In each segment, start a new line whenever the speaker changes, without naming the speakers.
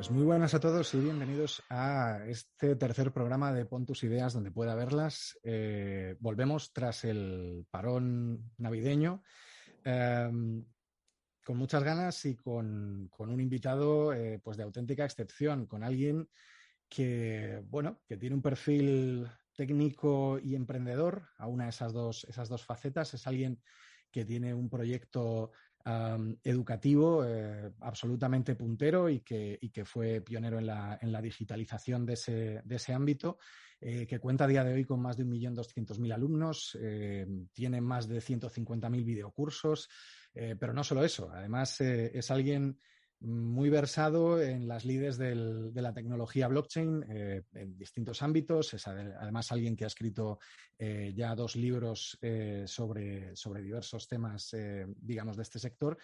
Pues muy buenas a todos y bienvenidos a este tercer programa de Pon tus ideas donde pueda verlas. Eh, volvemos tras el parón navideño em, con muchas ganas y con, un invitado eh, pues de auténtica excepción, con alguien que, bueno, que tiene un perfil técnico y emprendedor, a una de esas dos, esas dos facetas. Es alguien que tiene un proyecto educativo eh, absolutamente puntero y que, que fue pionero en la, en la digitalización de ese, de ese ámbito, eh, que cuenta a día de hoy con más de 1.200.000 alumnos, eh, tiene más de 150.000 videocursos, pero no solo eso, además es alguien muy versado en las lides de la tecnología blockchain eh, en distintos ámbitos. Es además alguien que ha escrito eh, ya dos libros eh, sobre, sobre, diversos temas, digamos, de este sector.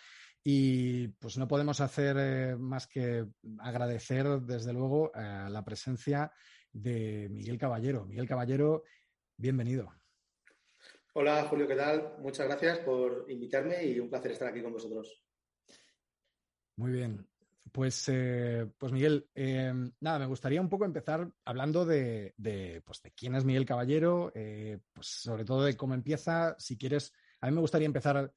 Y pues no podemos hacer más que agradecer, desde luego, la presencia de Miguel Caballero. Miguel Caballero, bienvenido.
Hola, Julio, ¿qué tal? Muchas gracias por invitarme y un placer estar aquí con vosotros.
Muy bien. Pues, eh, pues Miguel, eh, nada, me gustaría un poco empezar hablando de, pues de quién es Miguel Caballero, eh, pues sobre todo de cómo empieza. Si quieres, a mí me gustaría empezar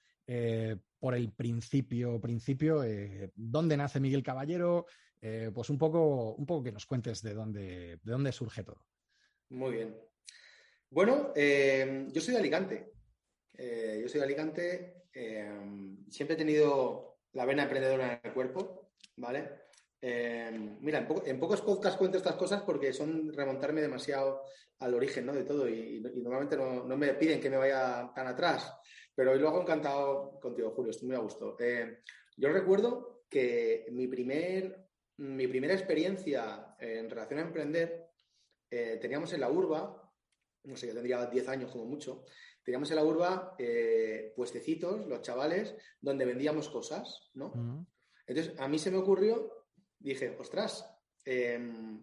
por el principio, principio, dónde nace Miguel Caballero, pues un poco, un poco que nos cuentes de dónde, de dónde surge todo.
Muy bien. Bueno, yo soy de Alicante. yo soy de Alicante. siempre he tenido la vena emprendedora en el cuerpo, ¿vale? Eh, mira, en, pocos podcasts cuento estas cosas porque son remontarme demasiado al origen ¿no? de todo y, normalmente no, me piden que me vaya tan atrás, pero hoy lo hago encantado contigo, Julio, estoy muy a gusto. Eh, yo recuerdo que mi, primer, mi primera experiencia en relación a emprender eh, teníamos en la urba, no sé, yo tendría 10 años como mucho, teníamos en la urba eh, puestecitos, los chavales, donde vendíamos cosas, ¿no? Entonces, a mí se me ocurrió, dije, ostras, em,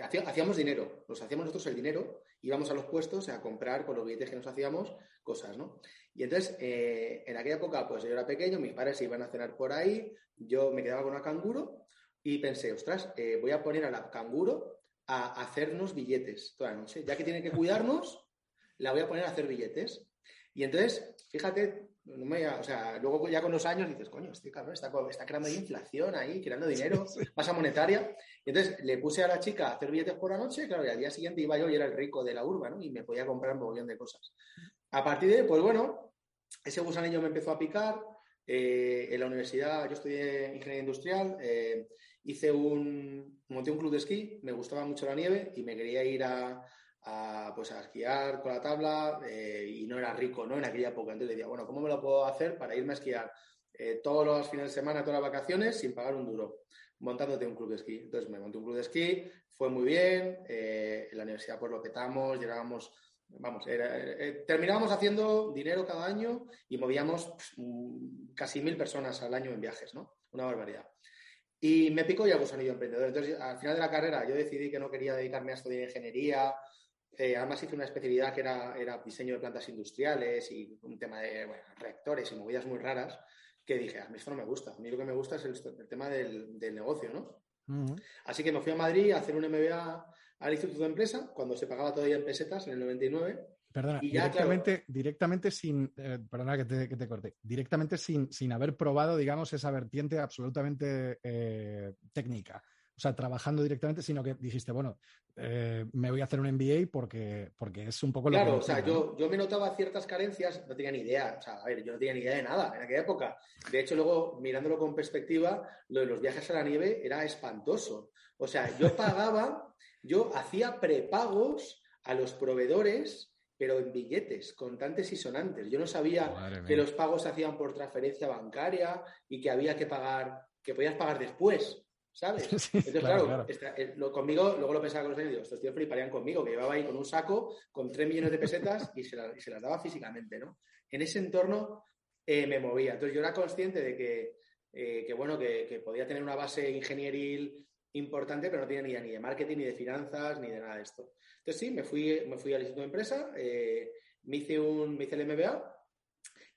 hacíamos dinero, nos hacíamos nosotros el dinero, íbamos a los puestos a comprar con los billetes que nos hacíamos cosas, ¿no? Y entonces, eh, en aquella época, pues yo era pequeño, mis padres iban a cenar por ahí, yo me quedaba con una canguro y pensé, ostras, eh, voy a poner a la canguro a hacernos billetes toda la noche, ya que tiene que cuidarnos, la voy a poner a hacer billetes. Y entonces, fíjate, o sea, luego ya con los años dices, coño, este cabrón está, está creando inflación ahí, creando dinero, masa monetaria. Y entonces le puse a la chica a hacer billetes por la noche, claro, y al día siguiente iba yo y era el rico de la urba, ¿no? Y me podía comprar un montón de cosas. A partir de, pues bueno, ese gusanillo me empezó a picar. Eh, en la universidad, yo estudié ingeniería industrial, eh, hice un, monté un club de esquí, me gustaba mucho la nieve y me quería ir a, a, pues a esquiar con la tabla eh, y no era rico ¿no? en aquella época. Entonces decía, bueno, ¿cómo me lo puedo hacer para irme a esquiar eh, todos los fines de semana, todas las vacaciones sin pagar un duro? Montándote un club de esquí. Entonces me monté un club de esquí, fue muy bien, eh, en la universidad pues lo petamos, llegábamos, vamos, terminábamos haciendo dinero cada año y movíamos pues, casi mil personas al año en viajes, ¿no? Una barbaridad. Y me picó ya gusanillo emprendedor. Entonces, al final de la carrera, yo decidí que no quería dedicarme a estudiar ingeniería, eh, además hice una especialidad que era, era, diseño de plantas industriales y un tema de reactores y movidas muy raras, que dije, a mí esto no me gusta, a mí lo que me gusta es el, tema del, negocio, ¿no? Así que me fui a Madrid a hacer un MBA al Instituto de Empresa, cuando se pagaba todavía en pesetas, en el 99.
Perdona, directamente, directamente sin, eh, perdona que te, que corte, directamente sin, sin haber probado, digamos, esa vertiente absolutamente eh, técnica o sea, trabajando directamente, sino que dijiste, bueno, eh, me voy a hacer un MBA porque, porque es un poco
lo Claro, o sea, yo, yo me notaba ciertas carencias, no tenía ni idea, o sea, a ver, yo no tenía ni idea de nada en aquella época. De hecho, luego, mirándolo con perspectiva, lo de los viajes a la nieve era espantoso. O sea, yo pagaba, yo hacía prepagos a los proveedores pero en billetes, contantes y sonantes. Yo no sabía que los pagos se hacían por transferencia bancaria y que había que pagar, que podías pagar después. ¿Sabes? Entonces, claro, eh, lo, conmigo, luego lo pensaba con los años, digo, estos tíos fliparían conmigo, que llevaba ahí con un saco con 3 millones de pesetas y se, las daba físicamente, ¿no? En ese entorno eh, me movía. Entonces yo era consciente de que, eh, que bueno, que, podía tener una base ingenieril importante, pero no tenía ni idea ni de marketing, ni de finanzas, ni de nada de esto. Entonces sí, me fui, me fui al Instituto de Empresa, me, hice un, me hice el MBA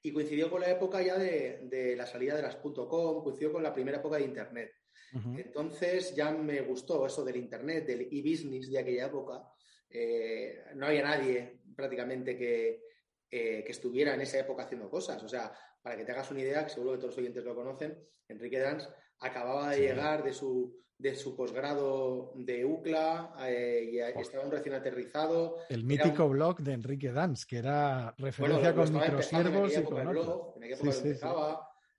y coincidió con la época ya de, de la salida de las .com, coincidió con la primera época de Internet. Entonces ya me gustó eso del Internet, del e-business de aquella época. Eh, no había nadie prácticamente que, eh, que estuviera en esa época haciendo cosas. O sea, para que te hagas una idea, que seguro que todos los oyentes lo conocen, Enrique Dans acababa de llegar de su, de su posgrado de UCLA eh, y estaba un recién aterrizado.
El mítico blog de Enrique Dans, que era referencia con microsiervos y con
blog, en época sí,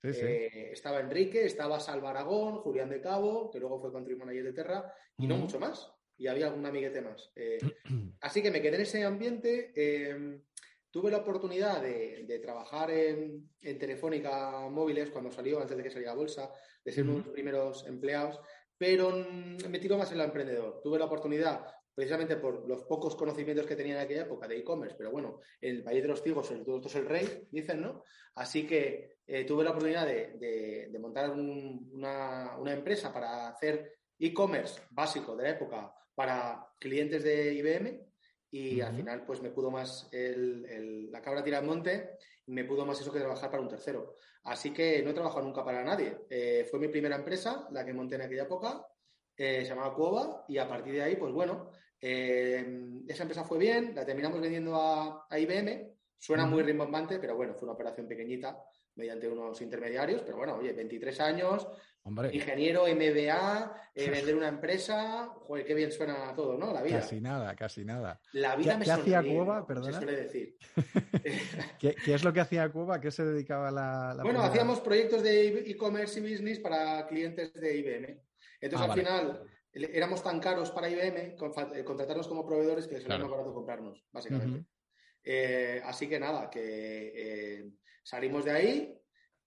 eh, estaba Enrique, estaba Salva Aragón, Julián de Cabo, que luego fue country manager de Terra, y no mucho más. Y había algún amiguete más. Eh, así que me quedé en ese ambiente. Em, tuve la oportunidad de, trabajar en, Telefónica Móviles cuando salió, antes de que saliera a bolsa, de ser uno de los primeros empleados, pero me tiró más en la emprendedor. Tuve la oportunidad, precisamente por los pocos conocimientos que tenía en aquella época de e-commerce, pero bueno, en el país de los ciegos el todo es el rey, dicen, ¿no? Así que eh, tuve la oportunidad de, montar una, empresa para hacer e-commerce básico de la época para clientes de IBM y al final pues me pudo más la cabra tira al monte me pudo más eso que trabajar para un tercero. Así que no he trabajado nunca para nadie. Eh, fue mi primera empresa, la que monté en aquella época, eh, se llamaba Cuova y a partir de ahí pues bueno, esa empresa fue bien, la terminamos vendiendo a, IBM, suena muy rimbombante, pero bueno, fue una operación pequeñita mediante unos intermediarios, pero bueno, oye, 23 años, ingeniero, MBA, eh, vender una empresa, joder, qué bien suena todo, ¿no? La vida.
Casi nada, casi nada.
La vida
¿Qué,
me
¿qué hacía Cueva, perdona?
Se suele decir.
¿Qué, es lo que hacía Cueva? ¿Qué se dedicaba la, la
Bueno, hacíamos proyectos de e-commerce y business para clientes de IBM. Entonces, ah, al final, éramos tan caros para IBM eh, contratarnos como proveedores que les era más barato comprarnos, básicamente. Eh, así que nada, que Salimos de ahí,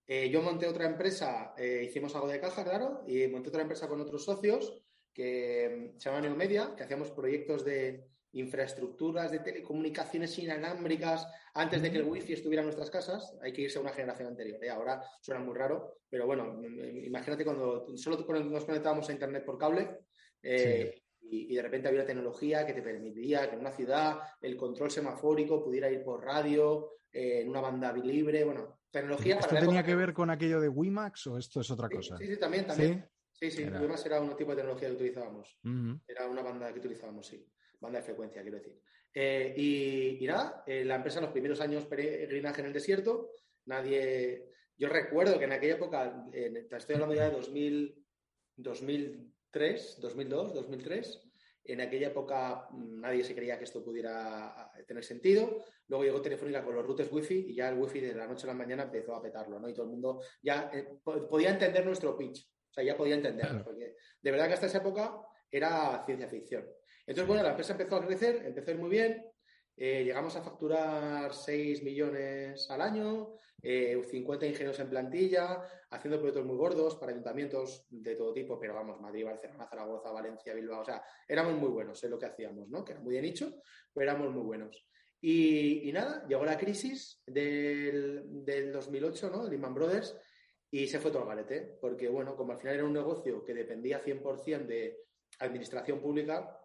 eh, yo monté otra empresa, eh, hicimos algo de caja, claro, y monté otra empresa con otros socios que mm, se llama Neomedia, que hacíamos proyectos de infraestructuras de telecomunicaciones inalámbricas antes de que el wifi estuviera en nuestras casas. Hay que irse a una generación anterior. ¿eh? Ahora suena muy raro, pero bueno, mm, mm, imagínate cuando solo nos conectábamos a Internet por cable y, de repente había tecnología que te permitiría que en una ciudad el control semafórico pudiera ir por radio, eh, en una banda libre, bueno, tecnología.
¿Esto tenía que ver con aquello de WiMAX o esto es otra cosa?
Sí, sí, también, también. Sí, sí, era... WiMAX era un tipo de tecnología que utilizábamos. Era una banda que utilizábamos, sí. Banda de frecuencia, quiero decir. Eh, y, nada, eh, la empresa en los primeros años peregrinaje en el desierto, nadie. Yo recuerdo que en aquella época, estoy hablando ya de 2000, 2003, 2002, 2003, en aquella época mm, nadie se creía que esto pudiera tener sentido. Luego llegó Telefónica con los routers Wi-Fi y ya el Wi-Fi de la noche a la mañana empezó a petarlo, ¿no? Y todo el mundo ya eh, podía entender nuestro pitch. O sea, ya podía entenderlo. Porque de verdad que hasta esa época era ciencia ficción. Entonces, bueno, la empresa empezó a crecer, empezó a ir muy bien. Eh, llegamos a facturar 6 millones al año, 50 eh, ingenieros en plantilla, haciendo proyectos muy gordos para ayuntamientos de todo tipo, pero vamos, Madrid, Barcelona, Zaragoza, Valencia, Bilbao, o sea, éramos muy buenos en lo que hacíamos, ¿no? Que era muy de nicho, pero éramos muy buenos. Y, nada, llegó la crisis del, del 2008, ¿no? Lehman Brothers, y se fue todo al garete, porque bueno, como al final era un negocio que dependía 100% de administración pública,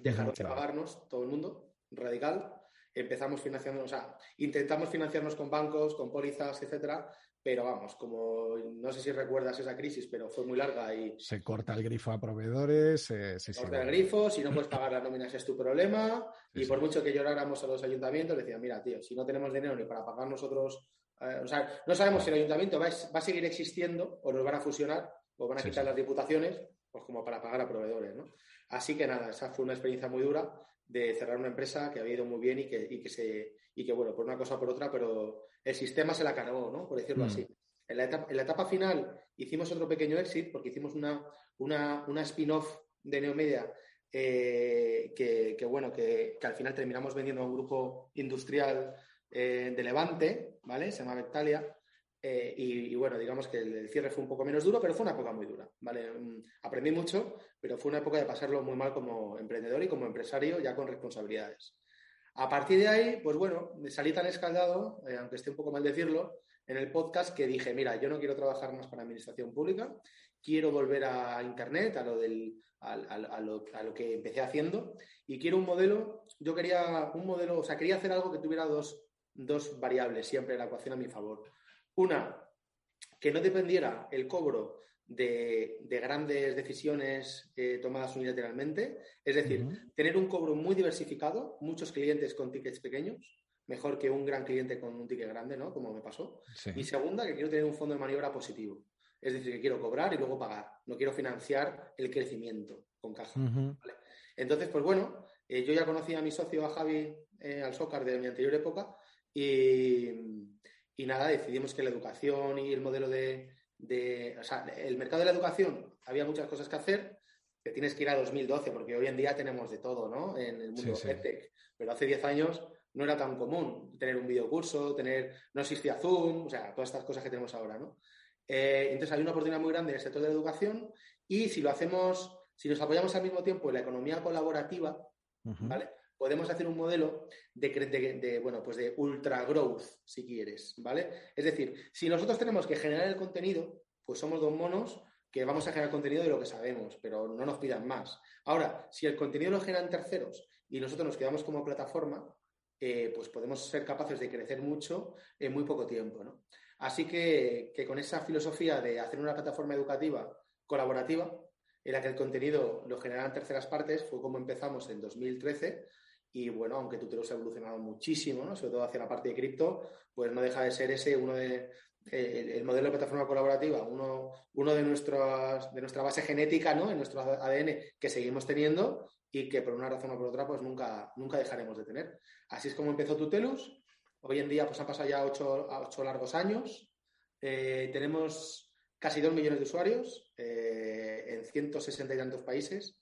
dejaron de pagarnos todo el mundo, radical, empezamos financiando, o sea, intentamos financiarnos con bancos, con pólizas, etcétera, pero vamos, como no sé si recuerdas esa crisis, pero fue muy larga y...
Se corta el grifo a proveedores. se
corta el grifo, si no puedes pagar las nóminas es tu problema. y por mucho que lloráramos a los ayuntamientos, decían, mira, tío, si no tenemos dinero ni para pagar nosotros... Eh, o sea, no sabemos si el ayuntamiento va, a seguir existiendo o nos van a fusionar o van a quitar las diputaciones, pues como para pagar a proveedores, ¿no? Así que nada, esa fue una experiencia muy dura de cerrar una empresa que había ido muy bien y que, y que, se, y que bueno, por una cosa o por otra, pero el sistema se la cargó, ¿no? Por decirlo mm. así. En la, etapa, en la, etapa, final hicimos otro pequeño exit porque hicimos una, una, una spin-off de Neomedia eh, que, que, bueno, que, que, al final terminamos vendiendo a un grupo industrial eh, de Levante, ¿vale? Se llama Vectalia. Eh, y, bueno, digamos que el, cierre fue un poco menos duro, pero fue una época muy dura, ¿vale? Mm, aprendí mucho, pero fue una época de pasarlo muy mal como emprendedor y como empresario, ya con responsabilidades. A partir de ahí, pues bueno, salí tan escaldado, eh, aunque esté un poco mal decirlo, en el podcast que dije, mira, yo no quiero trabajar más para administración pública, quiero volver a Internet, a lo, del, a, lo, a lo que empecé haciendo, y quiero un modelo, yo quería un modelo, o sea, quería hacer algo que tuviera dos, dos variables siempre en la ecuación a mi favor una, que no dependiera el cobro de, grandes decisiones eh, tomadas unilateralmente. Es decir, tener un cobro muy diversificado, muchos clientes con tickets pequeños, mejor que un gran cliente con un ticket grande, ¿no? Como me pasó. Y segunda, que quiero tener un fondo de maniobra positivo. Es decir, que quiero cobrar y luego pagar. No quiero financiar el crecimiento con caja. Entonces, pues bueno, eh, yo ya conocí a mi socio, a Javi, eh, al Socar de mi anterior época, y, y nada, decidimos que la educación y el modelo de, o sea, el mercado de la educación había muchas cosas que hacer, que tienes que ir a 2012, porque hoy en día tenemos de todo, ¿no? En el mundo sí, Pero hace 10 años no era tan común tener un videocurso, tener, no existía Zoom, o sea, todas estas cosas que tenemos ahora, ¿no? Eh, entonces hay una oportunidad muy grande en el sector de la educación y si lo hacemos, si nos apoyamos al mismo tiempo en la economía colaborativa, ¿vale? Podemos hacer un modelo de, bueno, pues de ultra growth, si quieres, ¿vale? Es decir, si nosotros tenemos que generar el contenido, pues somos dos monos que vamos a generar contenido de lo que sabemos, pero no nos pidan más. Ahora, si el contenido lo generan terceros y nosotros nos quedamos como plataforma, eh, pues podemos ser capaces de crecer mucho en muy poco tiempo. Así que, que con esa filosofía de hacer una plataforma educativa colaborativa, en la que el contenido lo generan terceras partes, fue como empezamos en 2013 y bueno, aunque Tutelos ha evolucionado muchísimo, ¿no? sobre todo hacia la parte de cripto, pues no deja de ser ese uno de el, modelo de plataforma colaborativa, uno, uno de, nuestras, de nuestra base genética, ¿no? en nuestro ADN que seguimos teniendo y que por una razón o por otra pues nunca, nunca dejaremos de tener. Así es como empezó Tutelus. Hoy en día pues han pasado ya ocho, ocho largos años. Eh, tenemos casi dos millones de usuarios eh, en 160 y tantos países.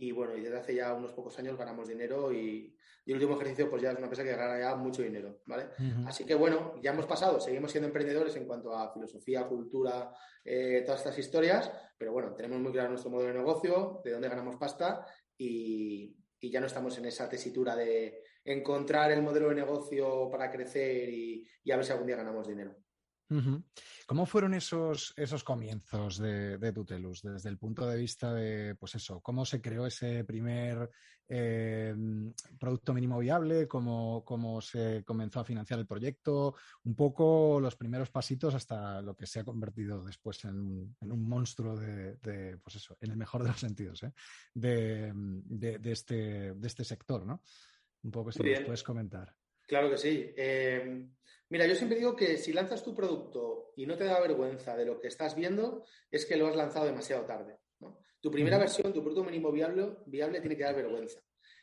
Y bueno, y desde hace ya unos pocos años ganamos dinero y, el último ejercicio pues ya es una empresa que gana ya mucho dinero, ¿vale? Así que bueno, ya hemos pasado, seguimos siendo emprendedores en cuanto a filosofía, cultura, eh, todas estas historias, pero bueno, tenemos muy claro nuestro modelo de negocio, de dónde ganamos pasta y, ya no estamos en esa tesitura de encontrar el modelo de negocio para crecer y a ver si algún día ganamos dinero.
¿Cómo fueron esos, esos comienzos de, Tutelus desde el punto de vista de, pues eso, cómo se creó ese primer eh, producto mínimo viable, cómo, cómo, se comenzó a financiar el proyecto, un poco los primeros pasitos hasta lo que se ha convertido después en, un monstruo de, pues eso, en el mejor de los sentidos, ¿eh? de, este, de este sector, ¿no? Un poco si nos puedes comentar.
Claro que sí. Eh, Mira, yo siempre digo que si lanzas tu producto y no te da vergüenza de lo que estás viendo, es que lo has lanzado demasiado tarde. Tu primera versión, tu producto mínimo viable, viable, tiene que dar vergüenza.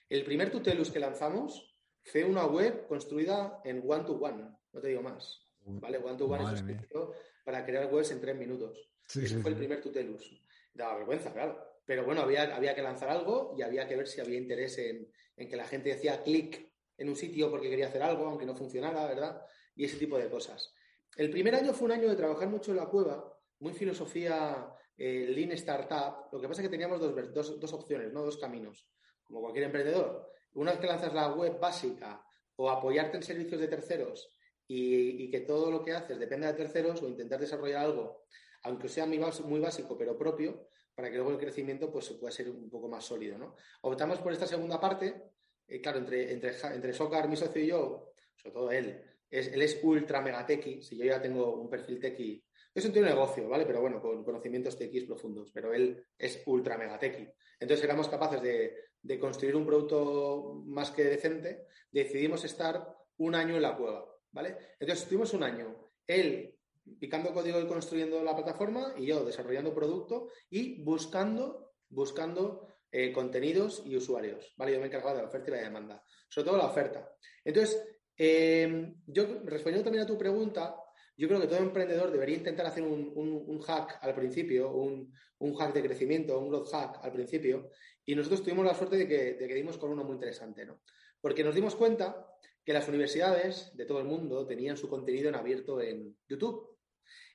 El primer Tutelus que lanzamos fue una web construida en one-to-one, no te digo más. ¿vale? One-to-one es un para crear webs en tres minutos. Ese fue el primer Tutelus. Daba vergüenza, claro. Pero bueno, había, había que lanzar algo y había que ver si había interés en, en que la gente decía clic en un sitio porque quería hacer algo, aunque no funcionara, ¿verdad? Y ese tipo de cosas. El primer año fue un año de trabajar mucho en la cueva, muy filosofía eh, lean startup. Lo que pasa es que teníamos dos, dos, opciones, ¿no? dos caminos, como cualquier emprendedor. Una vez que lanzas la web básica o apoyarte en servicios de terceros y, que todo lo que haces dependa de terceros o intentar desarrollar algo, aunque sea muy, muy básico pero propio, para que luego el crecimiento pues, pueda ser un poco más sólido. ¿no? Optamos por esta segunda parte. Eh, claro, entre, entre, entre Socar, mi socio y yo, sobre todo él, él es ultra mega tequi, si yo ya tengo un perfil tequi, es un negocio, ¿vale? Pero bueno, con conocimientos tequis profundos, pero él es ultra mega tequi. Entonces éramos capaces de, construir un producto más que decente, decidimos estar un año en la cueva, ¿vale? Entonces estuvimos un año, él picando código y construyendo la plataforma y yo desarrollando producto y buscando, buscando eh, contenidos y usuarios, ¿vale? Yo me he encargado de la oferta y la demanda, sobre todo la oferta. Entonces, Em, yo, respondiendo también a tu pregunta, yo creo que todo emprendedor debería intentar hacer un, hack al principio, un, hack de crecimiento, un growth hack al principio, y nosotros tuvimos la suerte de que, de que dimos con uno muy interesante, ¿no? Porque nos dimos cuenta que las universidades de todo el mundo tenían su contenido en abierto en YouTube.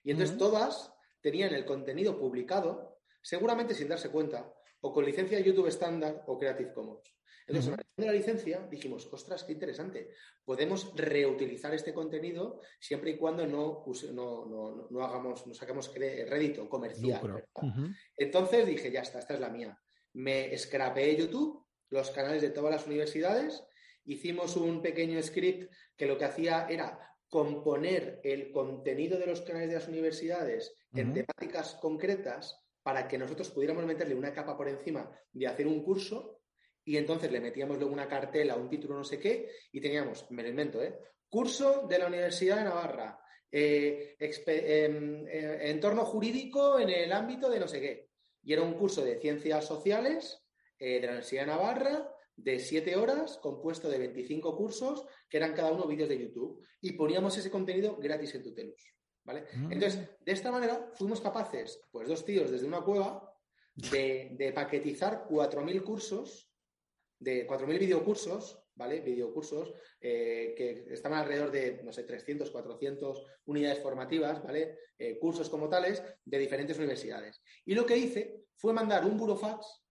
Y entonces todas tenían el contenido publicado, seguramente sin darse cuenta, o con licencia de YouTube estándar o Creative Commons. Entonces, uh la licencia, dijimos, ostras, qué interesante. Podemos reutilizar este contenido siempre y cuando no, no, no, hagamos, no saquemos rédito comercial. Entonces dije, ya está, esta es la mía. Me scrapeé YouTube, los canales de todas las universidades, hicimos un pequeño script que lo que hacía era componer el contenido de los canales de las universidades en temáticas concretas para que nosotros pudiéramos meterle una capa por encima de hacer un curso y entonces le metíamos luego una cartela, un título no sé qué y teníamos, me lo invento, ¿eh? curso de la Universidad de Navarra, eh, em, eh, entorno jurídico en el ámbito de no sé qué. Y era un curso de ciencias sociales de la Universidad de Navarra de siete horas, compuesto de 25 cursos, que eran cada uno vídeos de YouTube. Y poníamos ese contenido gratis en Tutelus. ¿Vale? Mm. Entonces, de esta manera fuimos capaces, pues dos tíos desde una cueva, de, de paquetizar 4.000 cursos, de 4.000 videocursos, ¿vale? Videocursos eh, que estaban alrededor de, no sé, 300, 400 unidades formativas, ¿vale? Eh, cursos como tales de diferentes universidades. Y lo que hice fue mandar un burofax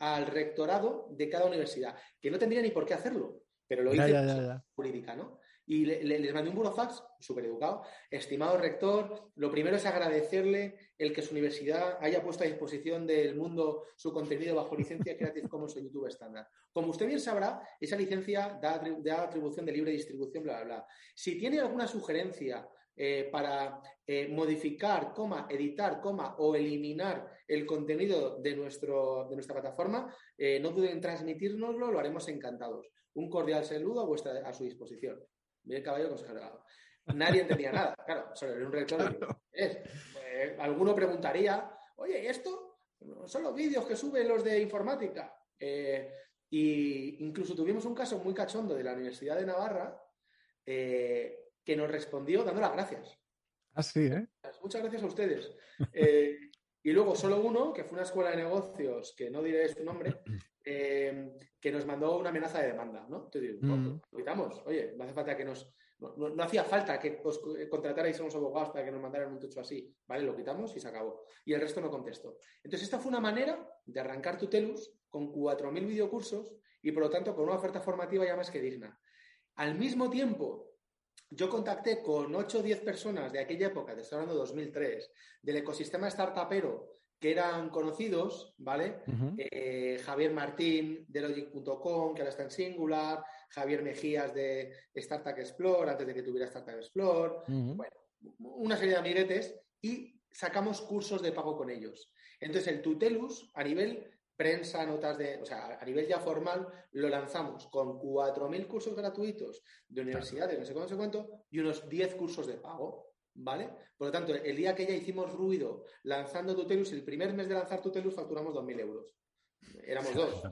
al rectorado de cada universidad, que no tendría ni por qué hacerlo, pero lo hice jurídica, ¿no? Y les mandé un burofax, súper educado. Estimado rector, lo primero es agradecerle el que su universidad haya puesto a disposición del mundo su contenido bajo licencia Creative Commons o YouTube estándar. Como usted bien sabrá, esa licencia da, da, atribución de libre distribución, bla, bla, bla. Si tiene alguna sugerencia eh, para eh, modificar, coma, editar, coma, o eliminar el contenido de, nuestro, de nuestra plataforma, eh, no duden en transmitírnoslo, lo haremos encantados. Un cordial saludo a, vuestra, a su disposición. Bien, caballo consejero. Nadie entendía nada, claro, solo era un rector. alguno preguntaría, oye, ¿y esto? Son los vídeos que suben los de informática. y incluso tuvimos un caso muy cachondo de la Universidad de Navarra, que nos respondió dando las gracias.
Ah, sí, ¿eh?
Muchas gracias a ustedes. Eh, y luego solo uno, que fue una escuela de negocios, que no diré su nombre, eh, que nos mandó una amenaza de demanda, ¿no? Te digo, mm. lo quitamos. Oye, no hace falta que nos... No, hacía falta que os contratarais a unos abogados para que nos mandaran un techo así, ¿vale? Lo quitamos y se acabó. Y el resto no contestó. Entonces, esta fue una manera de arrancar Tutelus con 4.000 videocursos y, por lo tanto, con una oferta formativa ya más que digna. Al mismo tiempo, yo contacté con 8 o 10 personas de aquella época, de estoy hablando de 2003, del ecosistema startupero que eran conocidos, ¿vale? Eh, Javier Martín de Logic.com, que ahora está en Singular, Javier Mejías de Startup Explore, antes de que tuviera Startup Explore, bueno, una serie de amiguetes y sacamos cursos de pago con ellos. Entonces, el Tutelus, a nivel prensa, notas de, o sea, a nivel ya formal, lo lanzamos con 4.000 cursos gratuitos de universidades, no sé cuánto, no sé cuánto, y unos 10 cursos de pago, ¿vale? Por lo tanto, el día que ya hicimos ruido lanzando Tutelus, el primer mes de lanzar Tutelus facturamos 2.000 euros. Éramos dos.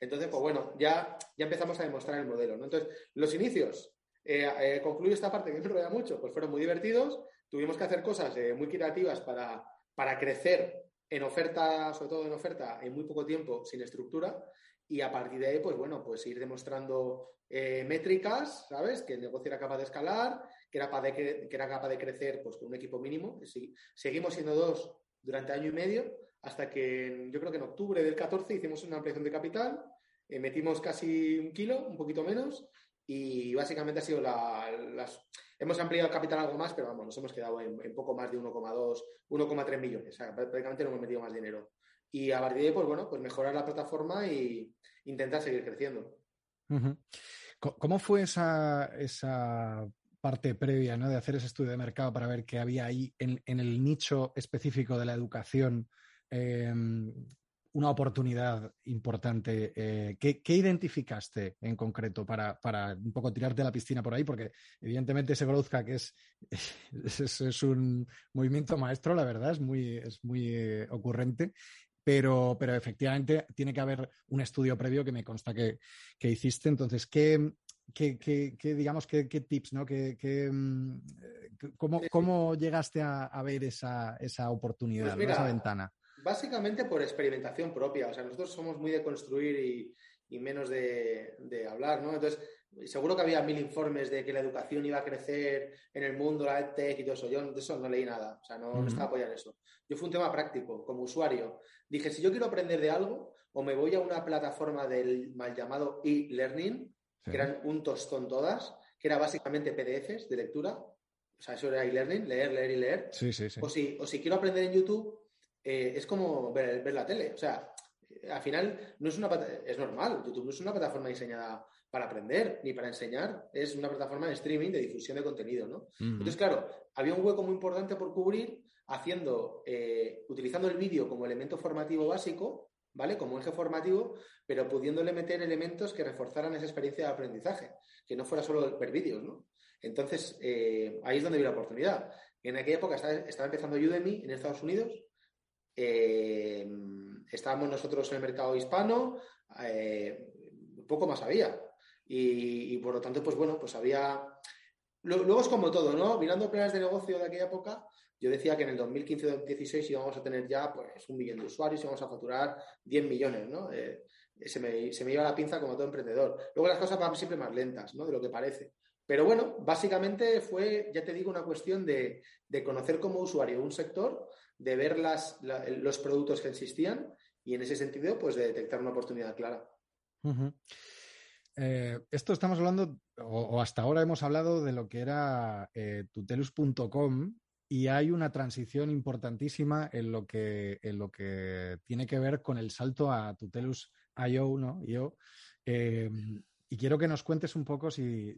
Entonces, pues bueno, ya, ya empezamos a demostrar el modelo, ¿no? Entonces, los inicios, eh, eh, concluyo esta parte que me enrolla mucho, pues fueron muy divertidos, tuvimos que hacer cosas eh, muy creativas para, para crecer en oferta, sobre todo en oferta, en muy poco tiempo, sin estructura, y a partir de ahí, pues bueno, pues ir demostrando eh, métricas, ¿sabes? Que el negocio era capaz de escalar, que era capaz de, que era capaz de crecer pues, con un equipo mínimo. Sí, seguimos siendo dos durante año y medio, hasta que yo creo que en octubre del 14 hicimos una ampliación de capital, eh, metimos casi un kilo, un poquito menos, y básicamente ha sido la, las, Hemos ampliado el capital algo más, pero vamos, nos hemos quedado en, poco más de 1,2, 1,3 millones. O sea, prácticamente no hemos metido más dinero. Y a partir de ahí, pues bueno, pues mejorar la plataforma e intentar seguir creciendo.
¿Cómo fue esa, esa parte previa ¿no? de hacer ese estudio de mercado para ver qué había ahí en, el nicho específico de la educación? Em, una oportunidad importante. Eh, ¿qué, identificaste en concreto para, un poco tirarte a la piscina por ahí? Porque evidentemente ese Growth que es, es, un movimiento maestro, la verdad, es muy, es muy eh, ocurrente. Pero, pero efectivamente tiene que haber un estudio previo que me consta que, hiciste. Entonces, ¿qué, digamos, qué, tips, ¿no? Mm, cómo, llegaste a, ver esa, oportunidad, pues esa ventana?
Básicamente por experimentación propia. O sea, nosotros somos muy de construir y, menos de, hablar, ¿no? Entonces, seguro que había mil informes de que la educación iba a crecer en el mundo, la EdTech y todo eso. Yo de eso no leí nada. O sea, no, estaba apoyando eso. Yo fue un tema práctico, como usuario. Dije, si yo quiero aprender de algo, o me voy a una plataforma del mal llamado e-learning, que eran un tostón todas, que era básicamente PDFs de lectura. O sea, eso era e-learning, leer, leer y leer.
Sí, sí, sí.
O si, o si quiero aprender en YouTube, eh, es como ver, la tele. O sea, al final no es una es normal, YouTube no es una plataforma diseñada para aprender ni para enseñar, es una plataforma de streaming, de difusión de contenido, ¿no? Entonces, claro, había un hueco muy importante por cubrir haciendo, eh, utilizando el vídeo como elemento formativo básico, ¿vale? Como eje formativo, pero pudiéndole meter elementos que reforzaran esa experiencia de aprendizaje, que no fuera solo ver vídeos, ¿no? Entonces, eh, ahí es donde vi la oportunidad. En aquella época estaba, empezando Udemy en Estados Unidos, eh, estábamos nosotros en el mercado hispano, poco más había. Y, por lo tanto, pues bueno, pues había... Luego es como todo, ¿no? Mirando planes de negocio de aquella época, yo decía que en el 2015-2016 íbamos a tener ya pues un millón de usuarios y íbamos a facturar 10 millones, ¿no? Eh, se, me, se me iba la pinza como todo emprendedor. Luego las cosas van siempre más lentas, ¿no? De lo que parece. Pero bueno, básicamente fue, ya te digo, una cuestión de, conocer como usuario un sector, de ver las, los productos que existían y en ese sentido, pues de detectar una oportunidad clara.
Eh, esto estamos hablando, o, hasta ahora hemos hablado de lo que era eh, tutelus.com y hay una transición importantísima en lo, que, en lo que tiene que ver con el salto a tutelus.io, ¿no? Yo, eh, y quiero que nos cuentes un poco, si,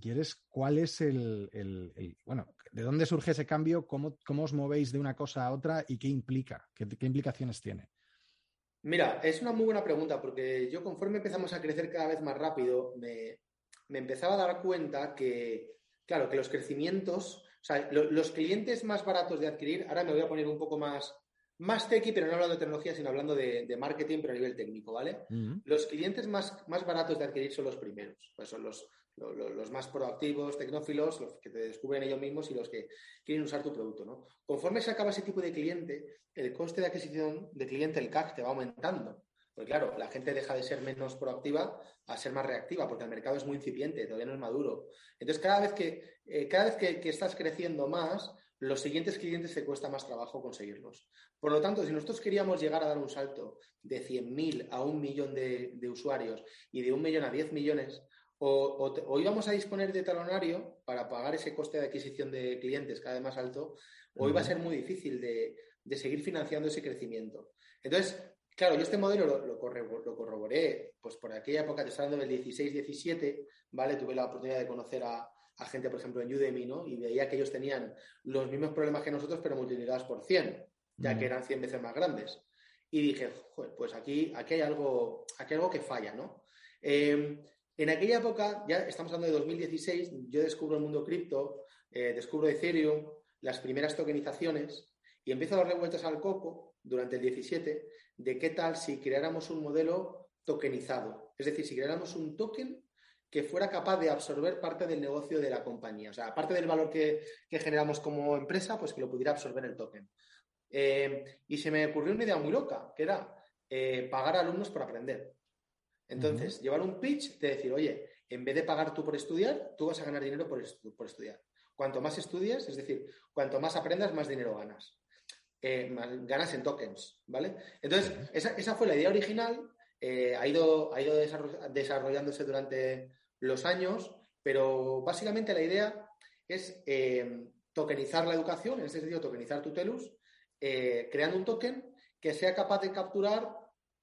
quieres, cuál es el, bueno, de dónde surge ese cambio, cómo, cómo os movéis de una cosa a otra y qué implica, qué implicaciones tiene.
Mira, es una muy buena pregunta porque yo conforme empezamos a crecer cada vez más rápido, me, empezaba a dar cuenta que, claro, que los crecimientos, o sea, los clientes más baratos de adquirir, ahora me voy a poner un poco más, más techy, pero no hablando de tecnología, sino hablando de, marketing, pero a nivel técnico, ¿vale? Los clientes más, más baratos de adquirir son los primeros, pues son los, los, más proactivos, tecnófilos, los que te descubren ellos mismos y los que quieren usar tu producto. ¿no? Conforme se acaba ese tipo de cliente, el coste de adquisición de cliente, el CAC, te va aumentando. Porque claro, la gente deja de ser menos proactiva a ser más reactiva, porque el mercado es muy incipiente, todavía no es maduro. Entonces, cada vez que, eh, cada vez que, estás creciendo más, los siguientes clientes te cuesta más trabajo conseguirlos. Por lo tanto, si nosotros queríamos llegar a dar un salto de 100.000 a un millón de, de, usuarios y de un millón a 10 millones, o, íbamos a disponer de talonario para pagar ese coste de adquisición de clientes cada vez más alto, o iba a ser muy difícil de, seguir financiando ese crecimiento. Entonces, claro, yo este modelo lo, corroboré, pues por aquella época, te estaba hablando del 16-17, ¿vale? Tuve la oportunidad de conocer a, gente, por ejemplo, en Udemy, ¿no? Y veía que ellos tenían los mismos problemas que nosotros, pero multiplicados por 100, ya que eran 100 veces más grandes. Y dije, pues aquí, aquí, hay algo, aquí hay algo que falla, ¿no? Eh, en aquella época, ya estamos hablando de 2016, yo descubro el mundo cripto, eh, descubro Ethereum, las primeras tokenizaciones y empiezo a darle vueltas al coco durante el 17 de qué tal si creáramos un modelo tokenizado. Es decir, si creáramos un token que fuera capaz de absorber parte del negocio de la compañía. O sea, parte del valor que, generamos como empresa, pues que lo pudiera absorber el token. Eh, y se me ocurrió una idea muy loca, que era eh, pagar a alumnos por aprender. Entonces, llevar un pitch de decir, oye, en vez de pagar tú por estudiar, tú vas a ganar dinero por, estudiar. Cuanto más estudias, es decir, cuanto más aprendas, más dinero ganas. Eh, ganas en tokens, ¿vale? Entonces, esa, fue la idea original, eh, ha ido, ha ido desarrollándose durante los años, pero básicamente la idea es eh, tokenizar la educación, en ese sentido, tokenizar Tutelus, creando un token que sea capaz de capturar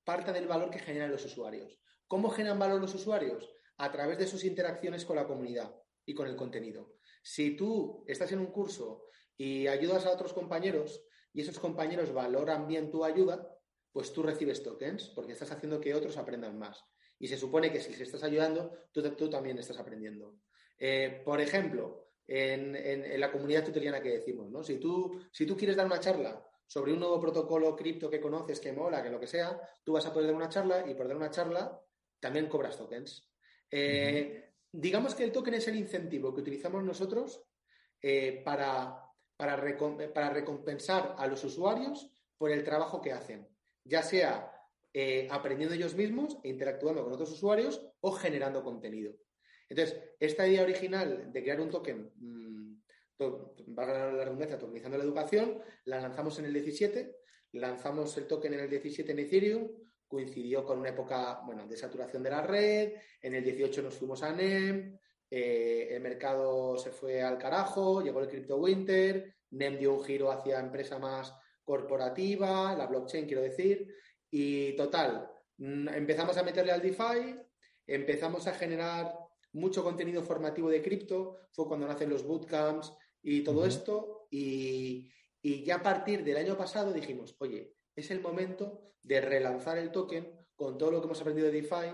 parte del valor que generan los usuarios. ¿Cómo generan valor los usuarios? A través de sus interacciones con la comunidad y con el contenido. Si tú estás en un curso y ayudas a otros compañeros y esos compañeros valoran bien tu ayuda, pues tú recibes tokens porque estás haciendo que otros aprendan más. Y se supone que si les estás ayudando, tú, también estás aprendiendo. Eh, por ejemplo, en, la comunidad tuteliana que decimos, ¿no? Si tú, si tú quieres dar una charla sobre un nuevo protocolo cripto que conoces, que mola, que lo que sea, tú vas a poder dar una charla y por dar una charla también cobras tokens. Eh, digamos que el token es el incentivo que utilizamos nosotros eh, para, para, recompensar a los usuarios por el trabajo que hacen, ya sea eh, aprendiendo ellos mismos e interactuando con otros usuarios o generando contenido. Entonces, esta idea original de crear un token, mmm, valga la redundancia, tokenizando la educación, la lanzamos en el 17, lanzamos el token en el 17 en Ethereum, coincidió con una época bueno, de saturación de la red, en el 18 nos fuimos a NEM, eh, el mercado se fue al carajo, llegó el Crypto Winter, NEM dio un giro hacia empresa más corporativa, la blockchain quiero decir, Y total, mm, empezamos a meterle al DeFi, empezamos a generar mucho contenido formativo de cripto, fue cuando nacen los bootcamps y todo esto, y, y ya a partir del año pasado dijimos, oye, es el momento de relanzar el token con todo lo que hemos aprendido de DeFi.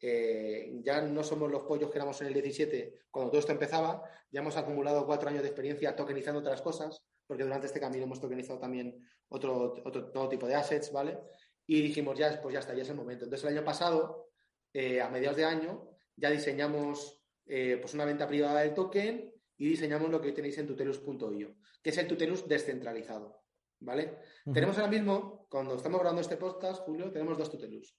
Eh, ya no somos los pollos que éramos en el 17 cuando todo esto empezaba, ya hemos acumulado cuatro años de experiencia tokenizando otras cosas, porque durante este camino hemos tokenizado también otro, otro, tipo de assets, ¿vale? Y dijimos, ya, pues ya está, ya es el momento. Entonces, el año pasado, eh, a mediados de año, ya diseñamos eh, pues una venta privada del token y diseñamos lo que tenéis en tutelus.io, que es el tutelus descentralizado. ¿Vale? Tenemos ahora mismo, cuando estamos grabando este podcast, Julio, tenemos dos tutelus.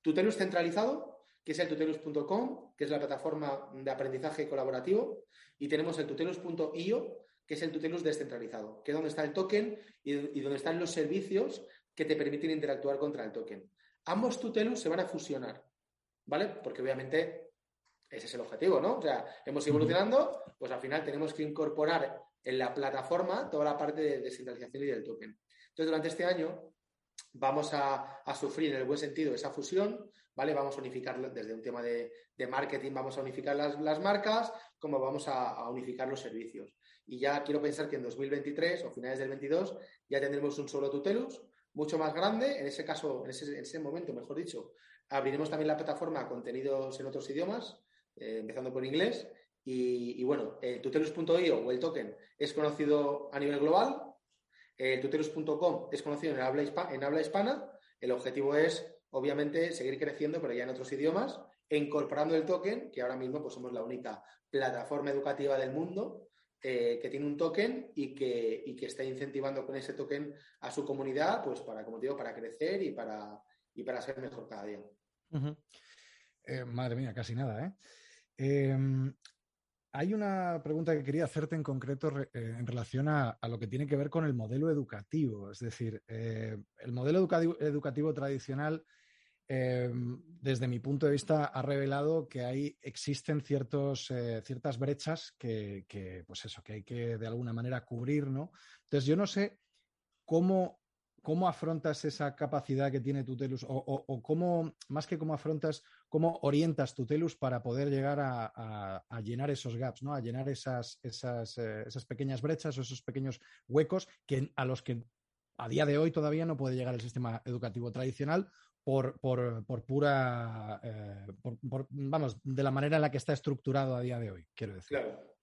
Tutelus centralizado, que es el tutelus.com, que es la plataforma de aprendizaje colaborativo, y tenemos el tutelus.io, que es el tutelus descentralizado, que es donde está el token y, y donde están los servicios que te permiten interactuar contra el token. Ambos tutelus se van a fusionar, ¿vale? Porque obviamente ese es el objetivo, ¿no? O sea, hemos ido evolucionando, pues al final tenemos que incorporar en la plataforma toda la parte de descentralización y del token. Entonces, durante este año vamos a, sufrir en el buen sentido esa fusión, ¿vale? Vamos a unificar desde un tema de, marketing, vamos a unificar las, marcas, como vamos a, unificar los servicios. Y ya quiero pensar que en 2023 o finales del 22 ya tendremos un solo Tutelus, mucho más grande, en ese caso, en ese, en ese momento, mejor dicho, abriremos también la plataforma a contenidos en otros idiomas, eh, empezando por inglés. Y, bueno, el tutelus.io o el token es conocido a nivel global, el tutelus.com es conocido en habla, en habla hispana. El objetivo es, obviamente, seguir creciendo, pero ya en otros idiomas, e incorporando el token, que ahora mismo pues, somos la única plataforma educativa del mundo eh, que tiene un token y que, y que está incentivando con ese token a su comunidad, pues para, como digo, para crecer y para, y para ser mejor cada día.
Eh, madre mía, casi nada, ¿eh? Em, hay una pregunta que quería hacerte en concreto eh, en relación a, lo que tiene que ver con el modelo educativo. Es decir, el modelo educativo, tradicional, em, desde mi punto de vista, ha revelado que hay, existen ciertos, eh, ciertas brechas que, que, pues eso, que hay que de alguna manera cubrir, ¿no? Entonces, yo no sé cómo ¿cómo afrontas esa capacidad que tiene Tutelus? O, o, cómo, más que cómo afrontas, cómo orientas Tutelus para poder llegar a, llenar esos gaps, ¿no? A llenar esas, esas, eh, esas, pequeñas brechas o esos pequeños huecos que, a los que a día de hoy todavía no puede llegar el sistema educativo tradicional por, pura, eh, vamos, de la manera en la que está estructurado a día de hoy, quiero decir.
Claro.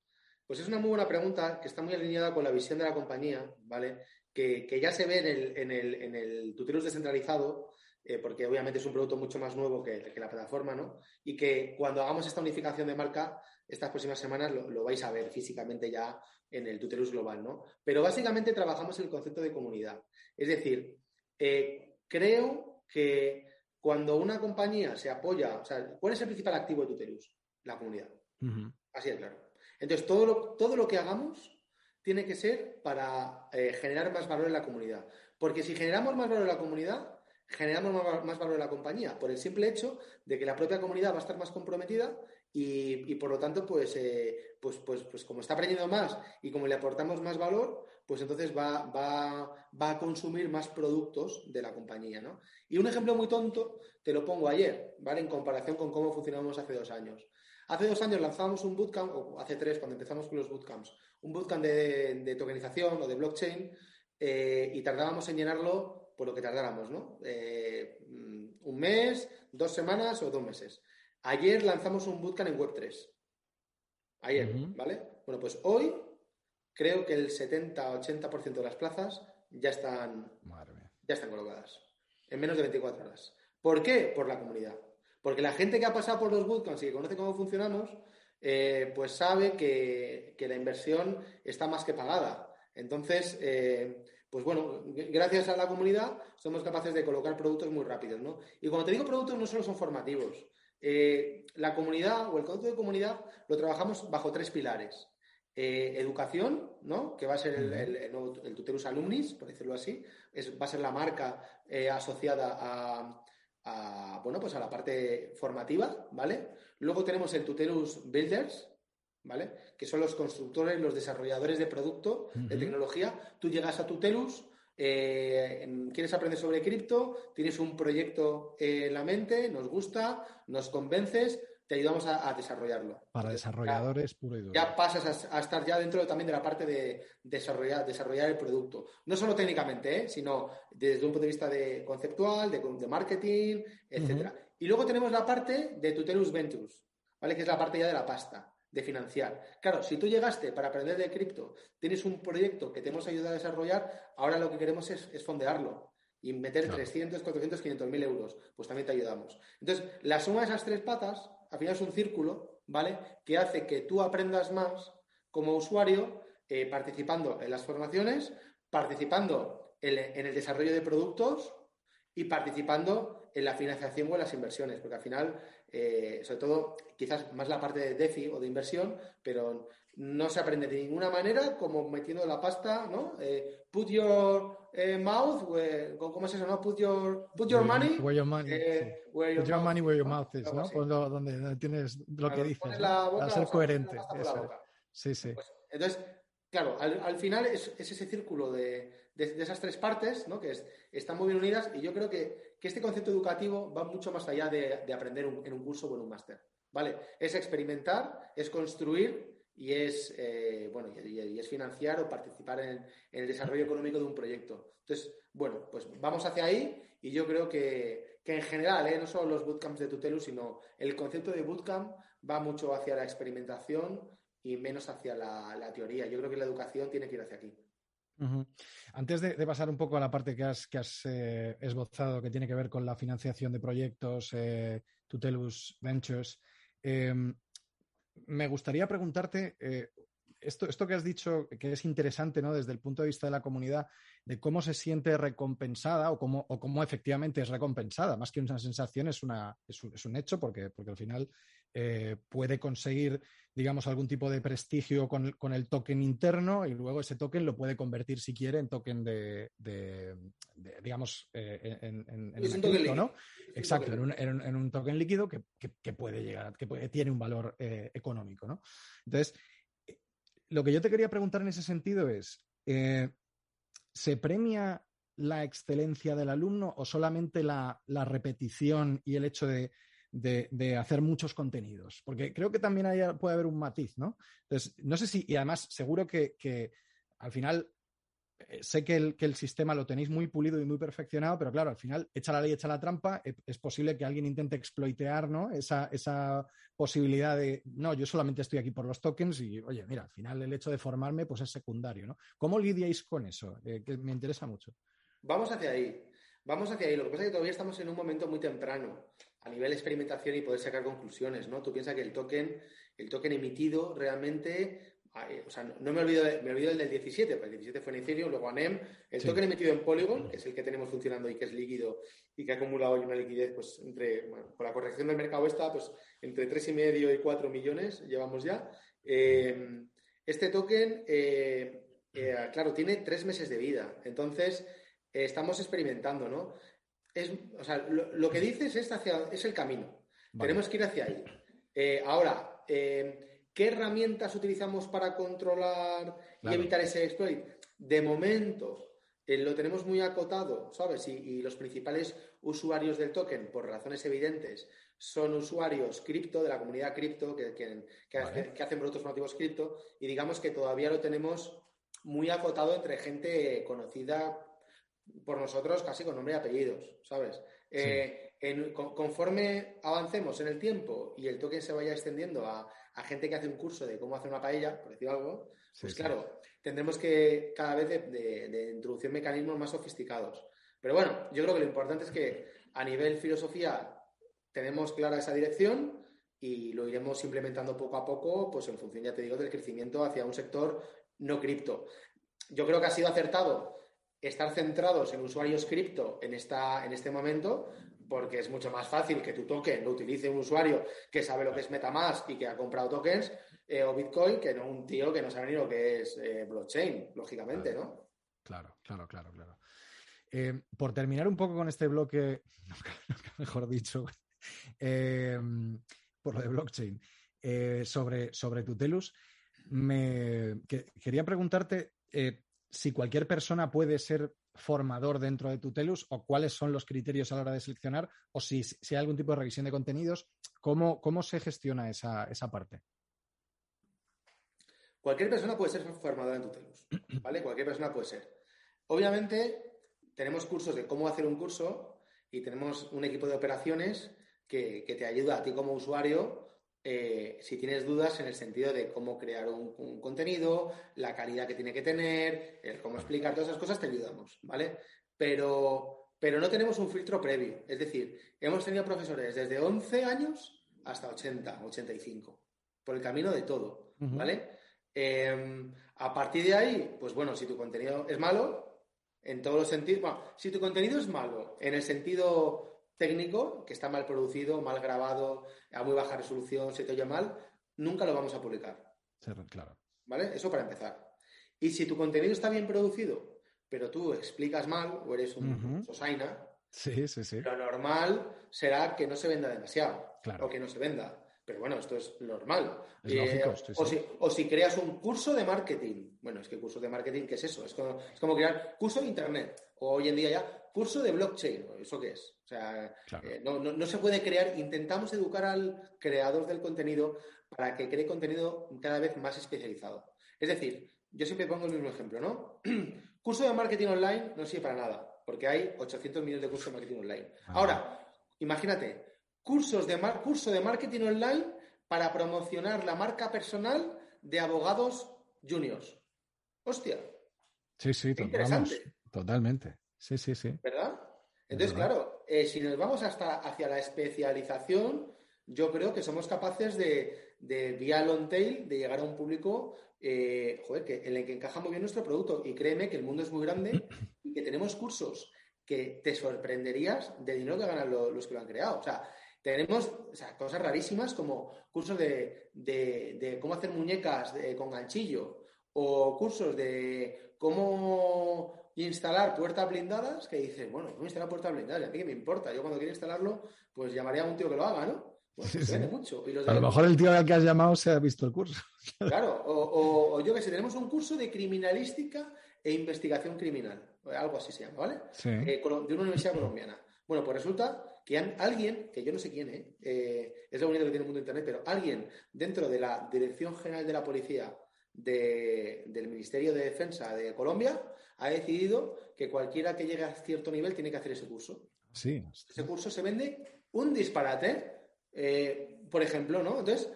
Pues es una muy buena pregunta que está muy alineada con la visión de la compañía, ¿vale? que, ya se ve en el, en el, en el Tutelus descentralizado, eh, porque obviamente es un producto mucho más nuevo que, la plataforma, ¿no? Y que cuando hagamos esta unificación de marca, estas próximas semanas lo, vais a ver físicamente ya en el Tutelus global, ¿no? Pero básicamente trabajamos el concepto de comunidad. Es decir, eh, creo que cuando una compañía se apoya, o sea, ¿cuál es el principal activo de Tutelus? La comunidad. Así de claro. Entonces, todo lo, todo lo que hagamos tiene que ser para eh, generar más valor en la comunidad. Porque si generamos más valor en la comunidad, generamos más, valor en la compañía, por el simple hecho de que la propia comunidad va a estar más comprometida y, por lo tanto, pues, eh, pues, pues, pues como está aprendiendo más y como le aportamos más valor, pues entonces va, va, a consumir más productos de la compañía. ¿no? Y un ejemplo muy tonto te lo pongo ayer, ¿vale? En comparación con cómo funcionamos hace dos años. Hace dos años lanzamos un bootcamp, o hace tres, cuando empezamos con los bootcamps, un bootcamp de, tokenización o de blockchain eh, y tardábamos en llenarlo por lo que tardáramos, ¿no? Eh, un mes, dos semanas o dos meses. Ayer lanzamos un bootcamp en Web3. Ayer, ¿vale? Bueno, pues hoy creo que el 70-80% de las plazas ya están, ya están colocadas. En menos de 24 horas. ¿Por qué? Por la comunidad. Porque la gente que ha pasado por los bootcamps y que conoce cómo funcionamos, eh, pues sabe que, la inversión está más que pagada. Entonces, eh, pues bueno, gracias a la comunidad somos capaces de colocar productos muy rápidos, ¿no? Y cuando te digo productos, no solo son formativos. Eh, la comunidad o el concepto de comunidad lo trabajamos bajo tres pilares. educación, ¿no? que va a ser el, el, Tutelus Alumnis, por decirlo así, va a ser la marca asociada a, a, bueno, pues a la parte formativa, ¿vale? Luego tenemos el Tutelus Builders, ¿vale? Que son los constructores, los desarrolladores de producto, de tecnología. Tú llegas a Tutelus, eh, quieres aprender sobre cripto, tienes un proyecto en la mente, nos gusta, nos convences, te ayudamos a, desarrollarlo.
Para desarrolladores puro y duro.
Ya pasas a, estar ya dentro también de la parte de desarrollar, desarrollar el producto. No solo técnicamente, ¿eh? sino desde un punto de vista de conceptual, de, marketing, etcétera. Y luego tenemos la parte de Tutelus Ventures, ¿vale? Que es la parte ya de la pasta de financiar. Claro, si tú llegaste para aprender de cripto, tienes un proyecto que te hemos ayudado a desarrollar, ahora lo que queremos es, fondearlo y meter 300, 400, 500 mil euros, pues también te ayudamos. Entonces, la suma de esas tres patas, al final es un círculo, ¿vale? Que hace que tú aprendas más como usuario, eh, participando en las formaciones, participando en el desarrollo de productos y participando en la financiación o en las inversiones, porque al final eh, sobre todo quizás más la parte de DeFi o de inversión, pero no se aprende de ninguna manera como metiendo la pasta, ¿no? Eh, put your eh, mouth, where, ¿cómo es eso, no? Put your, put your money.
Where your money, where your, money where your mouth is, ¿no? donde, tienes lo que dices, Para ser coherente. Sí, sí.
Pues, entonces, claro, al, final es, ese círculo de, esas tres partes, ¿no? Que están muy bien unidas y yo creo que que este concepto educativo va mucho más allá de, aprender en un curso o en un máster. ¿Vale? Es experimentar, es construir y es, eh, bueno, y, es financiar o participar en, el desarrollo económico de un proyecto. Entonces, bueno, pues vamos hacia ahí y yo creo que, en general, ¿eh? no solo los bootcamps de Tutelu, sino el concepto de bootcamp va mucho hacia la experimentación y menos hacia la teoría. Yo creo que la educación tiene que ir hacia aquí.
Antes de, pasar un poco a la parte que has, que has eh, esbozado, que tiene que ver con la financiación de proyectos, eh, Tutelus Ventures, em, me gustaría preguntarte eh, esto, esto, que has dicho, que es interesante ¿no? desde el punto de vista de la comunidad, de cómo se siente recompensada o cómo, o cómo efectivamente es recompensada. Más que una sensación, es, una, es, un, es un hecho, porque, porque al final eh, puede conseguir, digamos, algún tipo de prestigio con, el token interno y luego ese token lo puede convertir, si quiere, en token de, digamos, eh, en, un token ¿no? Exacto, en un, token líquido que, puede llegar, que tiene un valor eh, económico, ¿no? Entonces, lo que yo te quería preguntar en ese sentido es, ¿se premia la excelencia del alumno o solamente la repetición y el hecho de hacer muchos contenidos, porque creo que también ahí puede haber un matiz, ¿no? Entonces, no sé si, y además seguro que, al final eh, sé que el, que el, sistema lo tenéis muy pulido y muy perfeccionado, pero claro, al final echa la ley, echa la trampa, e, es posible que alguien intente exploitear esa, esa posibilidad de, no, yo solamente estoy aquí por los tokens y, oye, mira, al final el hecho de formarme pues es secundario, ¿no? ¿Cómo lidiáis con eso? Eh, que me interesa mucho.
Vamos hacia ahí. Vamos hacia ahí. Lo que pasa es que todavía estamos en un momento muy temprano a nivel de experimentación y poder sacar conclusiones, ¿no? Tú piensas que el token, el token emitido realmente, eh, o sea, no me olvido, me olvido el del 17, porque el 17 fue en Ethereum, luego ANEM, el token emitido en Polygon, que es el que tenemos funcionando y que es líquido y que ha acumulado hoy una liquidez, pues entre, bueno, con la corrección del mercado esta, pues entre 3,5 y 4 millones llevamos ya. Eh, este token, eh, claro, tiene tres meses de vida, entonces estamos experimentando, ¿no? Es, o sea, lo, que dices es, hacia, es el camino. Tenemos que ir hacia ahí. Eh, ahora, eh, ¿qué herramientas utilizamos para controlar y evitar ese exploit? De momento, eh, lo tenemos muy acotado, ¿sabes? Y, los principales usuarios del token, por razones evidentes, son usuarios cripto, de la comunidad cripto, que, que, hacen productos nativos cripto, y digamos que todavía lo tenemos muy acotado entre gente conocida por nosotros casi con nombre y apellidos, ¿sabes? Eh, conforme avancemos en el tiempo y el token se vaya extendiendo a, gente que hace un curso de cómo hacer una paella, por decir algo, pues claro, tendremos que cada vez de, de, introducir mecanismos más sofisticados. Pero bueno, yo creo que lo importante es que a nivel filosofía tenemos clara esa dirección y lo iremos implementando poco a poco, pues en función, ya te digo, del crecimiento hacia un sector no cripto. Yo creo que ha sido acertado estar centrados en usuarios cripto en, esta, en este momento, porque es mucho más fácil que tu token lo utilice un usuario que sabe lo que es Metamask y que ha comprado tokens eh, o Bitcoin que no un tío que no sabe ni lo que es eh, blockchain, lógicamente,
¿no? Claro, claro, claro, claro. Eh, por terminar un poco con este bloque, mejor dicho, por lo de blockchain, sobre, sobre Tutelus, me quería preguntarte si cualquier persona puede ser formador dentro de Tutelus o cuáles son los criterios a la hora de seleccionar o si, hay algún tipo de revisión de contenidos, ¿cómo, cómo se gestiona esa, esa parte?
Cualquier persona puede ser formadora en Tutelus, ¿vale? Cualquier persona puede ser. Obviamente, tenemos cursos de cómo hacer un curso y tenemos un equipo de operaciones que, te ayuda a ti como usuario eh, si tienes dudas en el sentido de cómo crear un, contenido, la calidad que tiene que tener, el cómo explicar todas esas cosas, te ayudamos, ¿vale? Pero, pero no tenemos un filtro previo. Es decir, hemos tenido profesores desde 11 años hasta 80, 85, por el camino de todo, ¿vale? Em, a partir de ahí, pues bueno, si tu contenido es malo, en todos los sentidos, bueno, si tu contenido es malo en el sentido técnico, que está mal producido, mal grabado, a muy baja resolución, se te oye mal, nunca lo vamos a publicar.
claro.
¿Vale? Eso para empezar. Y si tu contenido está bien producido, pero tú explicas mal o eres un sosaina,
sí, sí, sí.
lo normal será que no se venda demasiado o que no se venda. Pero bueno, esto es normal.
Eh,
o, Si, creas un curso de marketing. Bueno, es que curso de marketing, ¿qué es eso? Es como, es como crear curso de Internet. O hoy en día ya, curso de blockchain. ¿Eso qué es? O sea, eh, no, se puede crear. Intentamos educar al creador del contenido para que cree contenido cada vez más especializado. Es decir, yo siempre pongo el mismo ejemplo, ¿no? curso de marketing online no sirve para nada, porque hay 800 millones de cursos de marketing online. Ahora, imagínate, cursos de curso de marketing online para promocionar la marca personal de abogados juniors. Hostia.
Sí, sí, interesante. totalmente. Sí, sí, sí.
¿Verdad? Entonces, claro, eh, si nos vamos hasta hacia la especialización, yo creo que somos capaces de, de vía long tail, de llegar a un público eh, que, en el que encaja muy bien nuestro producto. Y créeme que el mundo es muy grande y que tenemos cursos que te sorprenderías de dinero que ganan los que lo han creado. O sea, tenemos cosas rarísimas como cursos de, cómo hacer muñecas con ganchillo o cursos de cómo instalar puertas blindadas que dicen, bueno, ¿cómo instalar puertas blindadas? A mí que me importa. Yo cuando quiero instalarlo, pues llamaría a un tío que lo haga, ¿no? Pues sí, mucho.
a lo mejor el tío al que has llamado se ha visto el curso.
Claro, o, yo que sé, tenemos un curso de criminalística e investigación criminal, algo así se llama, ¿vale?
Sí.
Eh, de una universidad colombiana. Bueno, pues resulta que alguien, que yo no sé quién, ¿eh? ¿eh? es lo único que tiene el mundo de Internet, pero alguien dentro de la Dirección General de la Policía del Ministerio de Defensa de Colombia ha decidido que cualquiera que llegue a cierto nivel tiene que hacer ese curso.
Sí.
Ese curso se vende un disparate, eh, por ejemplo, ¿no? Entonces,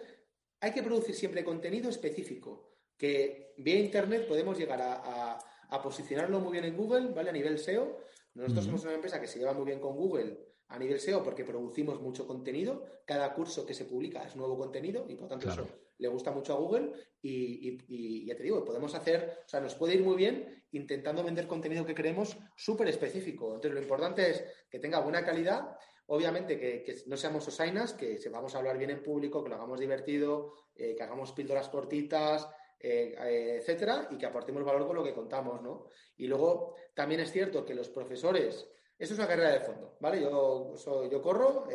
hay que producir siempre contenido específico, que vía Internet podemos llegar a, posicionarlo muy bien en Google, ¿vale? A nivel SEO. Nosotros somos una empresa que se lleva muy bien con Google a nivel SEO porque producimos mucho contenido. Cada curso que se publica es nuevo contenido y por tanto eso le gusta mucho a Google y, ya te digo, podemos hacer, o sea, nos puede ir muy bien intentando vender contenido que creemos súper específico. Entonces lo importante es que tenga buena calidad, obviamente que, no seamos osainas, que sepamos hablar bien en público, que lo hagamos divertido, eh, que hagamos píldoras cortitas, eh, eh, etcétera, y que aportemos valor con lo que contamos, ¿no? Y luego también es cierto que los profesores esto es una carrera de fondo, ¿vale? Yo, yo corro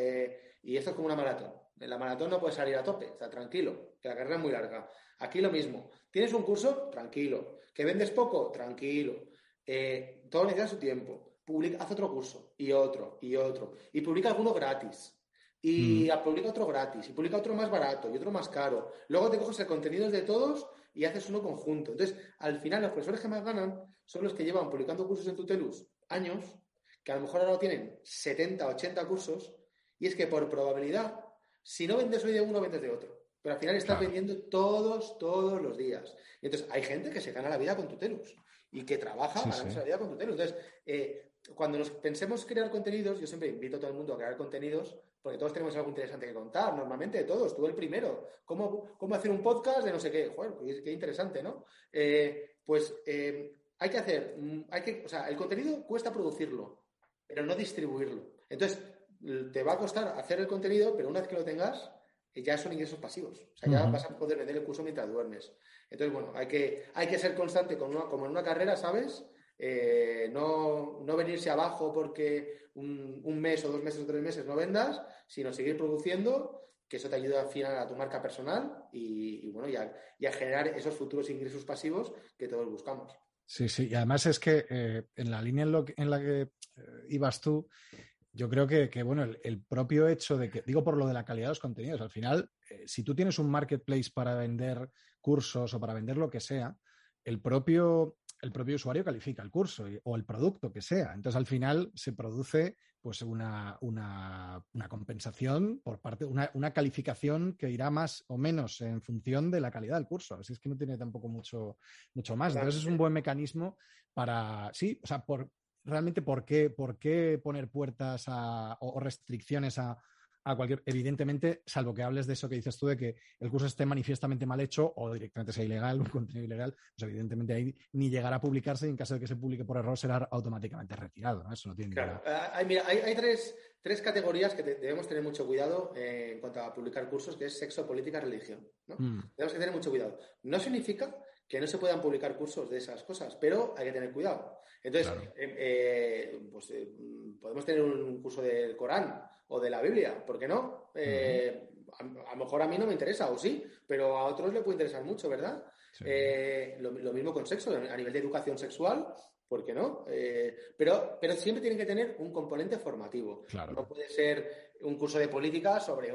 y esto es como una maratón. En la maratón no puedes salir a tope, sea, tranquilo, que la carrera es muy larga. Aquí lo mismo. ¿Tienes un curso? Tranquilo. ¿Que vendes poco? Tranquilo. Eh, todo necesita su tiempo. Publica, haz otro curso y otro y otro. Y publica alguno gratis. Y mm. publica otro gratis. Y publica otro más barato y otro más caro. Luego te coges el contenido de todos y haces uno conjunto. Entonces, al final, los profesores que más ganan son los que llevan publicando cursos en Tutelus años que a lo mejor ahora tienen 70, 80 cursos, y es que por probabilidad, si no vendes hoy de uno, vendes de otro. Pero al final estás vendiendo todos, todos los días. Y entonces hay gente que se gana la vida con Tutelus y que trabaja para ganarse la vida con Tutelus. Entonces, eh, cuando nos pensemos crear contenidos, yo siempre invito a todo el mundo a crear contenidos, porque todos tenemos algo interesante que contar, normalmente todos, tú el primero. ¿Cómo, cómo hacer un podcast de no sé qué? Joder, qué interesante, ¿no? Eh, pues eh, hay que hacer, mm, hay que, o sea, el contenido cuesta producirlo pero no distribuirlo. Entonces, te va a costar hacer el contenido, pero una vez que lo tengas, eh, ya son ingresos pasivos. O sea, ya vas a poder vender el curso mientras duermes. Entonces, bueno, hay que, hay que ser constante como en una carrera, ¿sabes? Eh, no, no, venirse abajo porque un, mes o dos meses o tres meses no vendas, sino seguir produciendo, que eso te ayuda al final a tu marca personal y, bueno, y a, generar esos futuros ingresos pasivos que todos buscamos.
Sí, sí, y además es que eh, en la línea en, la que eh, ibas tú, yo creo que, bueno, el, propio hecho de que, digo por lo de la calidad de los contenidos, al final, eh, si tú tienes un marketplace para vender cursos o para vender lo que sea, el propio, el propio usuario califica el curso o el producto que sea. Entonces, al final se produce pues una, compensación por parte, una, una calificación que irá más o menos en función de la calidad del curso. Así es que no tiene tampoco mucho, mucho más. Entonces es un buen mecanismo para, sí, o sea, por, realmente por qué, por qué poner puertas o restricciones a, a cualquier, evidentemente, salvo que hables de eso que dices tú, de que el curso esté manifiestamente mal hecho o directamente sea ilegal, un contenido ilegal, pues evidentemente ahí ni llegará a publicarse y en caso de que se publique por error será automáticamente retirado, Eso no tiene
claro. Ah, hay, mira, hay, tres, tres, categorías que debemos tener mucho cuidado eh, en cuanto a publicar cursos, que es sexo, política, religión. ¿no? Mm. Debemos que tener mucho cuidado. No significa que no se puedan publicar cursos de esas cosas, pero hay que tener cuidado. Entonces, eh, eh, pues, podemos tener un curso del Corán o de la Biblia, ¿por qué no? Eh, a, lo mejor a mí no me interesa, o sí, pero a otros le puede interesar mucho, ¿verdad? Eh, lo, mismo con sexo, a nivel de educación sexual, ¿por qué no? Eh, pero, pero siempre tiene que tener un componente formativo. No puede ser un curso de política sobre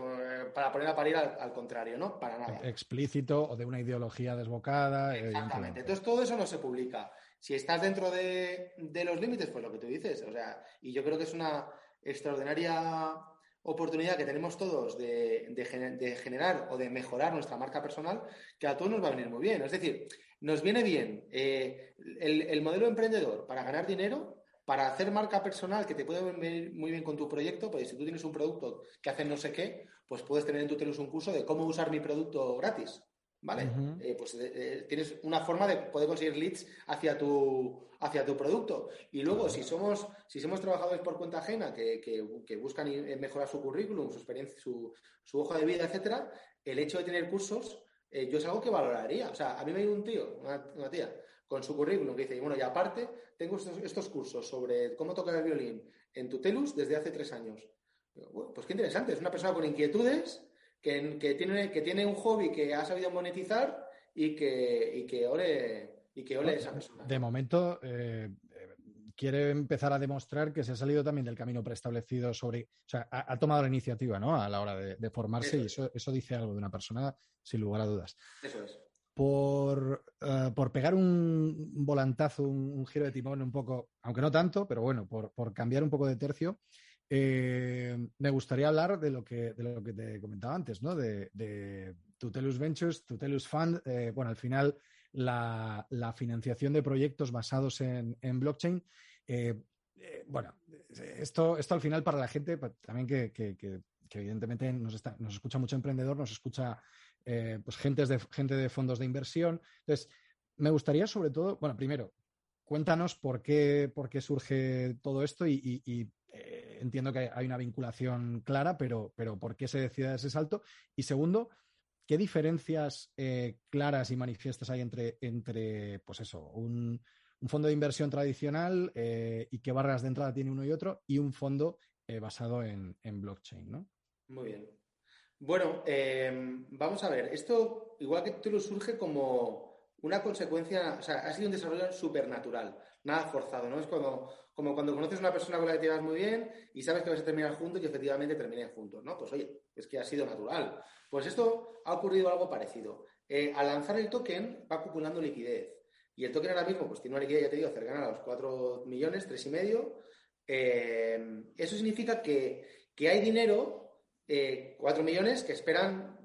para poner a parir al, contrario, ¿no? Para nada.
Explícito o de una ideología desbocada.
Exactamente. Entonces todo eso no se publica. Si estás dentro de, de los límites, pues lo que tú dices. O sea, y yo creo que es una extraordinaria oportunidad que tenemos todos de, generar o de mejorar nuestra marca personal, que a todos nos va a venir muy bien. Es decir, nos viene bien eh, el, modelo emprendedor para ganar dinero, para hacer marca personal que te puede venir muy bien con tu proyecto, pues si tú tienes un producto que hace no sé qué, pues puedes tener en tu teléfono un curso de cómo usar mi producto gratis. ¿Vale? Eh, pues eh, tienes una forma de poder conseguir leads hacia tu, hacia tu producto. Y luego, si somos, si somos trabajadores por cuenta ajena que, que, buscan eh, mejorar su currículum, su experiencia, su, su, hoja de vida, etcétera, el hecho de tener cursos, eh, yo es algo que valoraría. O sea, a mí me ha un tío, una, tía, con su currículum que dice, bueno, y aparte, tengo estos, cursos sobre cómo tocar el violín en Tutelus desde hace tres años. pues qué interesante, es una persona con inquietudes que, que, tiene, que tiene un hobby que ha sabido monetizar y que, y que y que ole esa persona.
De momento, eh, quiere empezar a demostrar que se ha salido también del camino preestablecido sobre. O sea, ha, tomado la iniciativa, ¿no? A la hora de, formarse y eso, eso dice algo de una persona, sin lugar a dudas.
Eso es.
Por, eh, por, pegar un volantazo, un, giro de timón un poco, aunque no tanto, pero bueno, por, por cambiar un poco de tercio, eh, me gustaría hablar de lo que, de lo que te comentaba antes, ¿no? De, de Tutelus Ventures, Tutelus Fund. bueno, al final la, financiación de proyectos basados en, blockchain. Eh, eh, bueno, esto, esto al final para la gente también que, evidentemente nos, escucha mucho emprendedor, nos escucha eh, pues gente de, gente de fondos de inversión. Entonces, me gustaría sobre todo, bueno, primero, cuéntanos por qué, por qué surge todo esto y, entiendo que hay una vinculación clara, pero, pero ¿por qué se decide ese salto? Y segundo, ¿Qué diferencias eh, claras y manifiestas hay entre, entre pues eso, un, fondo de inversión tradicional eh, y qué barreras de entrada tiene uno y otro y un fondo eh, basado en, blockchain, ¿no?
Muy bien. Bueno, vamos a ver, esto igual que tú lo surge como una consecuencia, o sea, ha sido un desarrollo supernatural, nada forzado, ¿no? Es como, cuando conoces a una persona con la que te llevas muy bien y sabes que vas a terminar juntos y efectivamente terminen juntos, ¿no? Pues oye, es que ha sido natural. Pues esto ha ocurrido algo parecido. Eh, al lanzar el token va acumulando liquidez. Y el token ahora mismo pues, tiene una liquidez, ya te digo, cercana a los 4 millones, 3 y medio. Eh, eso significa que, hay dinero, eh, 4 millones, que esperan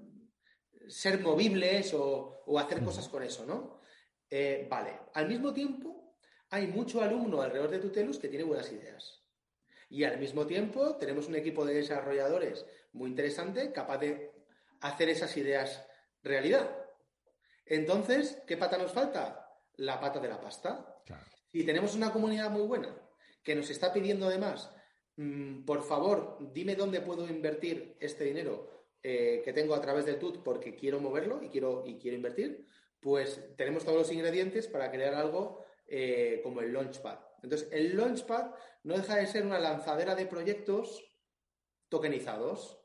ser movibles o, hacer cosas con eso, ¿no? Eh, vale. Al mismo tiempo, hay mucho alumno alrededor de Tutelus que tiene buenas ideas. Y al mismo tiempo, tenemos un equipo de desarrolladores muy interesante, capaz de hacer esas ideas realidad. Entonces, ¿qué pata nos falta? La pata de la pasta. Si tenemos una comunidad muy buena que nos está pidiendo además, mm, por favor, dime dónde puedo invertir este dinero eh, que tengo a través del TUT porque quiero moverlo y quiero, y quiero invertir, pues tenemos todos los ingredientes para crear algo eh, como el Launchpad. Entonces, el Launchpad no deja de ser una lanzadera de proyectos tokenizados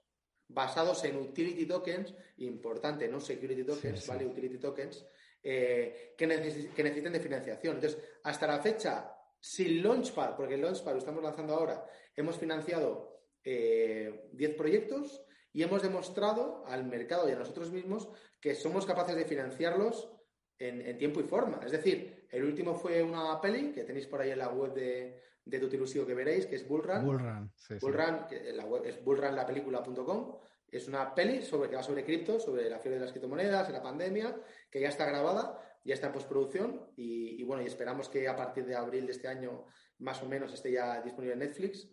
basados en utility tokens, importante, no security tokens, ¿vale? Utility tokens, eh, que, necesiten de financiación. Entonces, hasta la fecha, sin Launchpad, porque el Launchpad lo estamos lanzando ahora, hemos financiado 10 eh, proyectos y hemos demostrado al mercado y a nosotros mismos que somos capaces de financiarlos en, tiempo y forma. Es decir, el último fue una peli que tenéis por ahí en la web de, de Tutilusio que veréis, que es Bullrun.
Bullrun, sí,
Bullrun, que la web es bullrunlapelícula.com. Es una peli sobre, que va sobre cripto, sobre la fiebre de las criptomonedas, y la pandemia, que ya está grabada, ya está en postproducción y, bueno, y esperamos que a partir de abril de este año más o menos esté ya disponible en Netflix.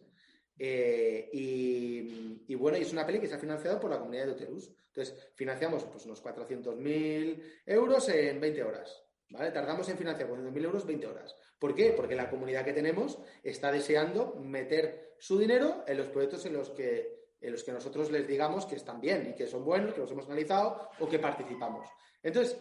Eh, y, bueno, y es una peli que se ha financiado por la comunidad de Uterus. Entonces, financiamos pues, unos 400.000 euros en 20 horas. ¿vale? Tardamos en financiar 400.000 euros 20 horas. ¿Por qué? Porque la comunidad que tenemos está deseando meter su dinero en los proyectos en los que en los que nosotros les digamos que están bien y que son buenos, que los hemos analizado o que participamos. Entonces,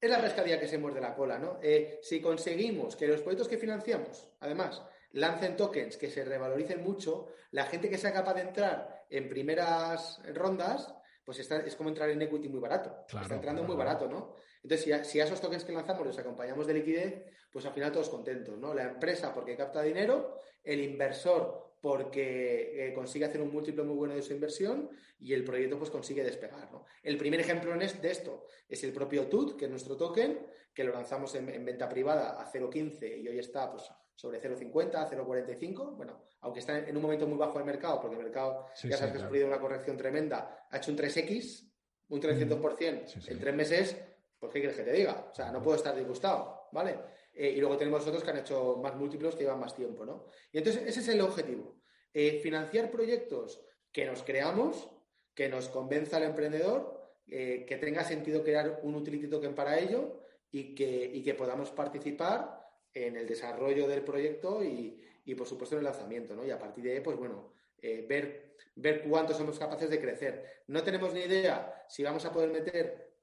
es la pescadilla que se muerde la cola, ¿no? Eh, si conseguimos que los proyectos que financiamos, además, lancen tokens que se revaloricen mucho, la gente que sea capaz de entrar en primeras rondas, pues es como entrar en equity muy barato. está entrando muy barato, ¿no? Entonces, si a, esos tokens que lanzamos los acompañamos de liquidez, pues al final todos contentos, ¿no? La empresa porque capta dinero, el inversor porque eh, consigue hacer un múltiplo muy bueno de su inversión y el proyecto pues consigue despegar. ¿no? El primer ejemplo de esto es el propio TUT, que es nuestro token, que lo lanzamos en, venta privada a 0.15 y hoy está pues, sobre 0.50, 0.45. Bueno, aunque está en un momento muy bajo el mercado, porque el mercado ya sabes que ha sufrido una corrección tremenda, ha hecho un 3X, un 300% en tres meses pues, ¿qué quieres que te diga? O sea, no puedo estar disgustado, ¿vale? Eh, y luego tenemos otros que han hecho más múltiplos que llevan más tiempo, ¿no? Y entonces ese es el objetivo. Eh, financiar proyectos que nos creamos, que nos convenza al emprendedor, eh, que tenga sentido crear un utility token para ello y que, que podamos participar en el desarrollo del proyecto y, por supuesto, en el lanzamiento, ¿no? Y a partir de ahí, pues bueno, ver, ver cuánto somos capaces de crecer. No tenemos ni idea si vamos a poder meter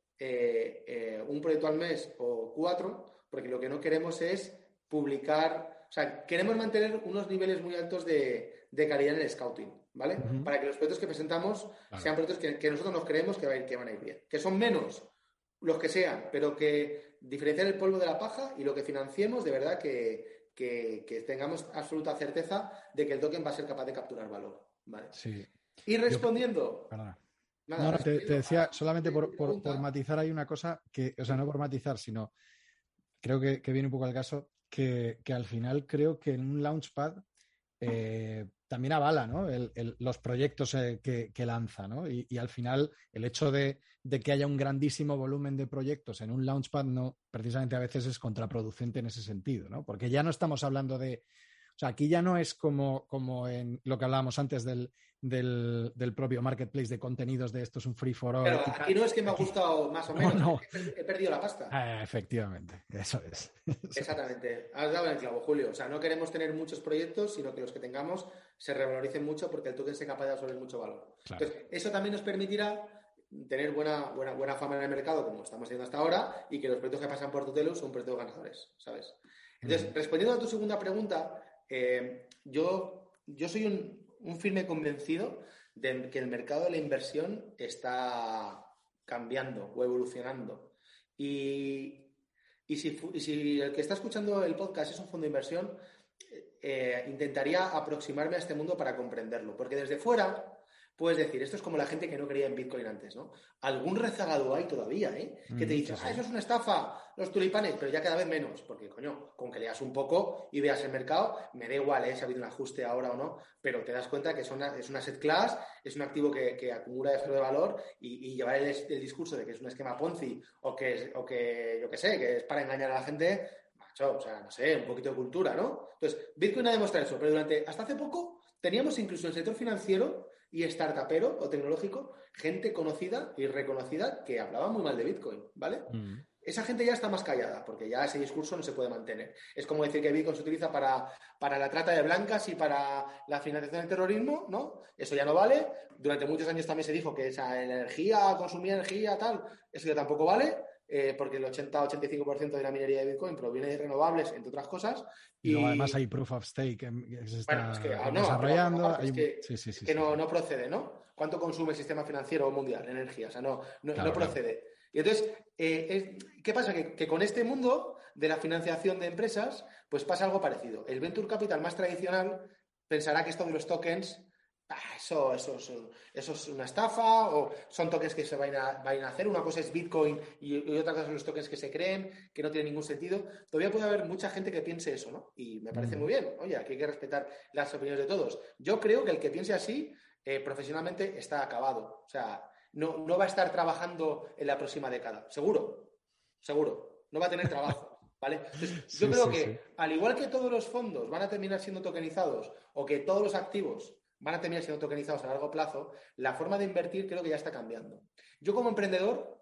un proyecto al mes o cuatro, porque lo que no queremos es publicar, o sea, queremos mantener unos niveles muy altos de, calidad en el scouting, ¿vale? Para que los proyectos que presentamos sean proyectos que, nosotros nos creemos que, va a ir, que van a ir bien. Que son menos los que sean, pero que diferenciar el polvo de la paja y lo que financiemos, de verdad que, que, tengamos absoluta certeza de que el token va a ser capaz de capturar valor. ¿vale?
Sí.
Y respondiendo.
No, no, te, decía solamente por, matizar hay una cosa que, o sea, no por matizar, sino creo que, viene un poco al caso, que, al final creo que en un launchpad eh, también avala ¿no? los proyectos eh, que, lanza, ¿no? Y, al final el hecho de, que haya un grandísimo volumen de proyectos en un launchpad no precisamente a veces es contraproducente en ese sentido, ¿no? Porque ya no estamos hablando de, o sea, aquí ya no es como, como en lo que hablábamos antes del, del, propio marketplace de contenidos de esto es un free for all.
Pero aquí no es que me ha gustado más o menos, He, perdido la pasta.
Ah, efectivamente, eso es.
Exactamente, has dado el clavo, Julio. O sea, no queremos tener muchos proyectos, sino que los que tengamos se revaloricen mucho porque el token sea capaz de absorber mucho valor. Entonces, eso también nos permitirá tener buena, buena, buena fama en el mercado, como estamos haciendo hasta ahora, y que los proyectos que pasan por Tutelus son proyectos ganadores, ¿sabes? Entonces, respondiendo a tu segunda pregunta, eh, yo, yo soy un, firme convencido de que el mercado de la inversión está cambiando o evolucionando. Y, si, el que está escuchando el podcast es un fondo de inversión, eh, intentaría aproximarme a este mundo para comprenderlo, porque desde fuera puedes decir, esto es como la gente que no creía en Bitcoin antes, ¿no? Algún rezagado hay todavía, ¿eh? Que te mm, dice, ah, eso es una estafa, los tulipanes, pero ya cada vez menos, porque, coño, con que leas un poco y veas el mercado, me da igual, ¿eh? Si ha habido un ajuste ahora o no, pero te das cuenta que es una, es una set class, es un activo que, acumula de de valor y, llevar el, discurso de que es un esquema Ponzi o que, o que, yo qué sé, que es para engañar a la gente, macho, o sea, no sé, un poquito de cultura, ¿no? Entonces, Bitcoin ha demostrado eso, pero durante, hasta hace poco, teníamos incluso en el sector financiero y startupero o tecnológico, gente conocida y reconocida que hablaba muy mal de Bitcoin, ¿vale? Mm. Esa gente ya está más callada, porque ya ese discurso no se puede mantener. Es como decir que Bitcoin se utiliza para, para la trata de blancas y para la financiación del terrorismo, ¿no? Eso ya no vale. Durante muchos años también se dijo que esa energía, consumir energía, tal, eso ya tampoco vale. Eh, porque el 80-85% de la minería de Bitcoin proviene de renovables, entre otras cosas.
Y, luego además hay proof of stake que se está desarrollando.
que, no, no, procede, ¿no? ¿Cuánto consume el sistema financiero mundial energía? O sea, no, no, procede. Y entonces, eh, ¿qué pasa? Que, que, con este mundo de la financiación de empresas, pues pasa algo parecido. El venture capital más tradicional pensará que esto de los tokens Ah, eso, eso, eso, es una estafa o son tokens que se vayan a, hacer. Una cosa es Bitcoin y, otra cosa son los tokens que se creen, que no tienen ningún sentido. Todavía puede haber mucha gente que piense eso, ¿no? Y me parece muy bien. Oye, aquí hay que respetar las opiniones de todos. Yo creo que el que piense así, eh, profesionalmente, está acabado. O sea, no, no va a estar trabajando en la próxima década. Seguro, seguro. No va a tener trabajo. ¿Vale? yo creo que, al igual que todos los fondos van a terminar siendo tokenizados o que todos los activos van a terminar siendo tokenizados a largo plazo, la forma de invertir creo que ya está cambiando. Yo como emprendedor,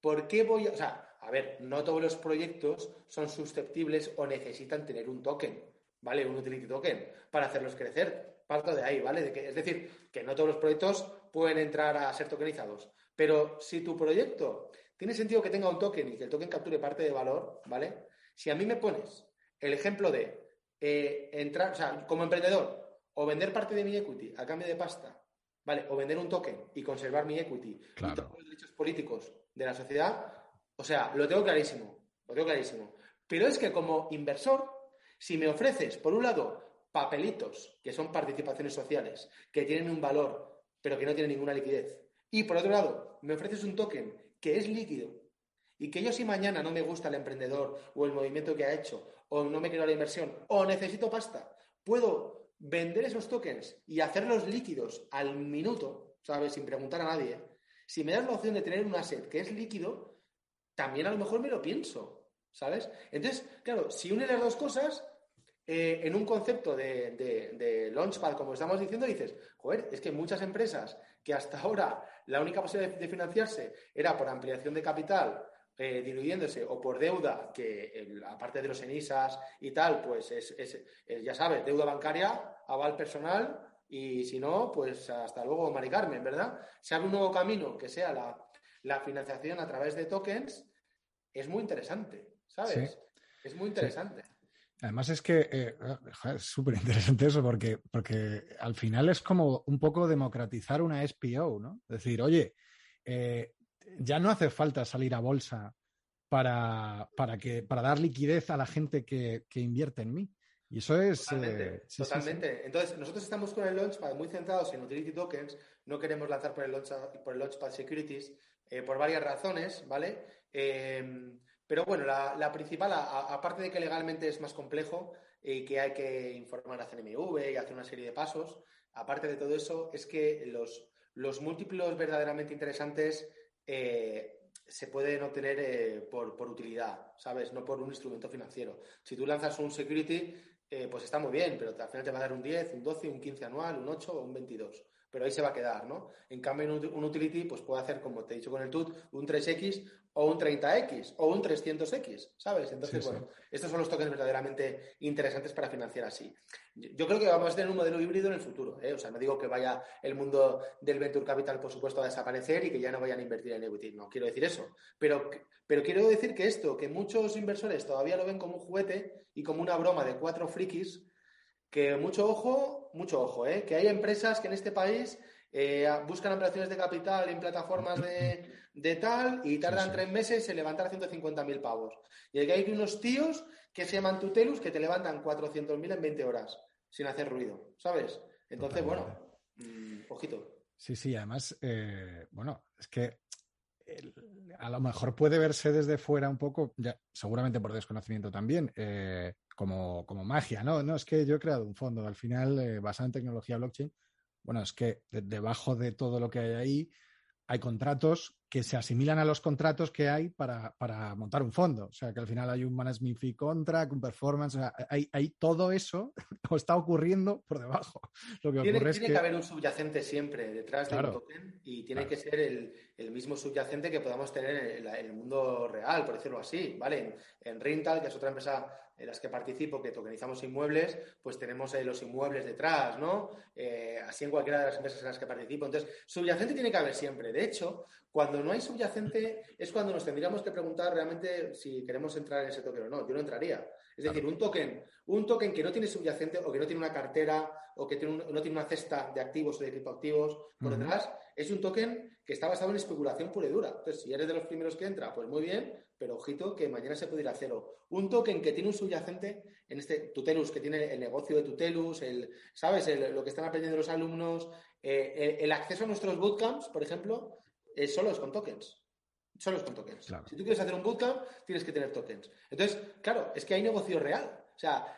¿por qué voy a... O sea, a ver, no todos los proyectos son susceptibles o necesitan tener un token, ¿vale? Un utility token para hacerlos crecer. Parto de ahí, ¿vale? De es decir, que no todos los proyectos pueden entrar a ser tokenizados. Pero si tu proyecto tiene sentido que tenga un token y que el token capture parte de valor, ¿vale? Si a mí me pones el ejemplo de eh, entrar, o sea, como emprendedor, o vender parte de mi equity a cambio de pasta, ¿vale? O vender un token y conservar mi equity y todos los derechos políticos de la sociedad, o sea, lo tengo clarísimo, lo tengo clarísimo. Pero es que como inversor, si me ofreces, por un lado, papelitos, que son participaciones sociales, que tienen un valor, pero que no tienen ninguna liquidez, y por otro lado, me ofreces un token que es líquido, y que yo si mañana no me gusta el emprendedor o el movimiento que ha hecho, o no me quiero la inversión, o necesito pasta, puedo vender esos tokens y hacerlos líquidos al minuto, ¿sabes? Sin preguntar a nadie, si me das la opción de tener un asset que es líquido, también a lo mejor me lo pienso, ¿sabes? Entonces, claro, si une las dos cosas, eh, en un concepto de, de, launchpad, como estamos diciendo, dices, joder, es que muchas empresas que hasta ahora la única posibilidad de financiarse era por ampliación de capital eh, diluyéndose o por deuda, que aparte de los ENISAS y tal, pues es, ya sabes, deuda bancaria, aval personal y si no, pues hasta luego, Mari Carmen, ¿verdad? Se abre un nuevo camino que sea la, financiación a través de tokens, es muy interesante, ¿sabes? Es muy interesante.
Además es que eh, es súper interesante eso porque, porque al final es como un poco democratizar una SPO, ¿no? Decir, oye, eh, ya no hace falta salir a bolsa para, para, que, para dar liquidez a la gente que, invierte en mí. Y eso es.
Totalmente. Eh, totalmente. Entonces, nosotros estamos con el Launchpad muy centrados en utility tokens. No queremos lanzar por el, por el Launchpad Securities eh, por varias razones, ¿vale? Eh, pero bueno, la, principal, aparte de que legalmente es más complejo y que hay que informar a CNMV y hacer una serie de pasos, aparte de todo eso, es que los, los múltiplos verdaderamente interesantes eh, se pueden obtener eh, por, utilidad, ¿sabes? No por un instrumento financiero. Si tú lanzas un security, eh, pues está muy bien, pero al final te va a dar un 10, un 12, un 15 anual, un 8 o un 22 pero ahí se va a quedar, ¿no? En cambio, un, utility, pues puede hacer, como te he dicho con el TUT, un 3X o un 30X o un 300X, ¿sabes? Entonces, bueno, estos son los tokens verdaderamente interesantes para financiar así. Yo creo que vamos a tener un modelo híbrido en el futuro, ¿eh? O sea, no digo que vaya el mundo del venture capital, por supuesto, a desaparecer y que ya no vayan a invertir en equity, no quiero decir eso, pero, pero quiero decir que esto, que muchos inversores todavía lo ven como un juguete y como una broma de cuatro frikis, que mucho ojo, mucho ojo, ¿eh? que hay empresas que en este país eh, buscan ampliaciones de capital en plataformas de, tal y tardan tres meses en levantar 150.000 pavos. Y que hay unos tíos que se llaman tutelus que te levantan 400.000 en 20 horas sin hacer ruido, ¿sabes? Entonces, bueno, mm, ojito.
Sí, sí, además, eh, bueno, es que a lo mejor puede verse desde fuera un poco, ya, seguramente por desconocimiento también, eh, como, como, magia, ¿no? No, es que yo he creado un fondo, al final, eh, basado en tecnología blockchain, bueno, es que debajo de todo lo que hay ahí hay contratos que se asimilan a los contratos que hay para, montar un fondo. O sea, que al final hay un management fee contract, un performance, o sea, hay, hay todo eso está ocurriendo por debajo.
Lo que tiene, que... haber un subyacente siempre detrás del token y tiene que ser el, mismo subyacente que podamos tener en el, mundo real, por decirlo así, ¿vale? En, Rental, que es otra empresa en las que participo, que tokenizamos inmuebles, pues tenemos eh, los inmuebles detrás, ¿no? Eh, así en cualquiera de las empresas en las que participo. Entonces, subyacente tiene que haber siempre. De hecho, cuando no hay subyacente es cuando nos tendríamos que preguntar realmente si queremos entrar en ese token o no. Yo no entraría. Es decir, un token, un token que no tiene subyacente o que no tiene una cartera o que no tiene una cesta de activos o de criptoactivos por detrás, es un token que está basado en especulación pura y dura. Entonces, si eres de los primeros que entra, pues muy bien, pero ojito que mañana se puede ir a cero. Un token que tiene un subyacente, en este Tutelus, que tiene el negocio de Tutelus, el, ¿sabes? lo que están aprendiendo los alumnos, eh, el, acceso a nuestros bootcamps, por ejemplo, es solo es con tokens. Solo es con tokens. Si tú quieres hacer un bootcamp, tienes que tener tokens. Entonces, claro, es que hay negocio real. O sea,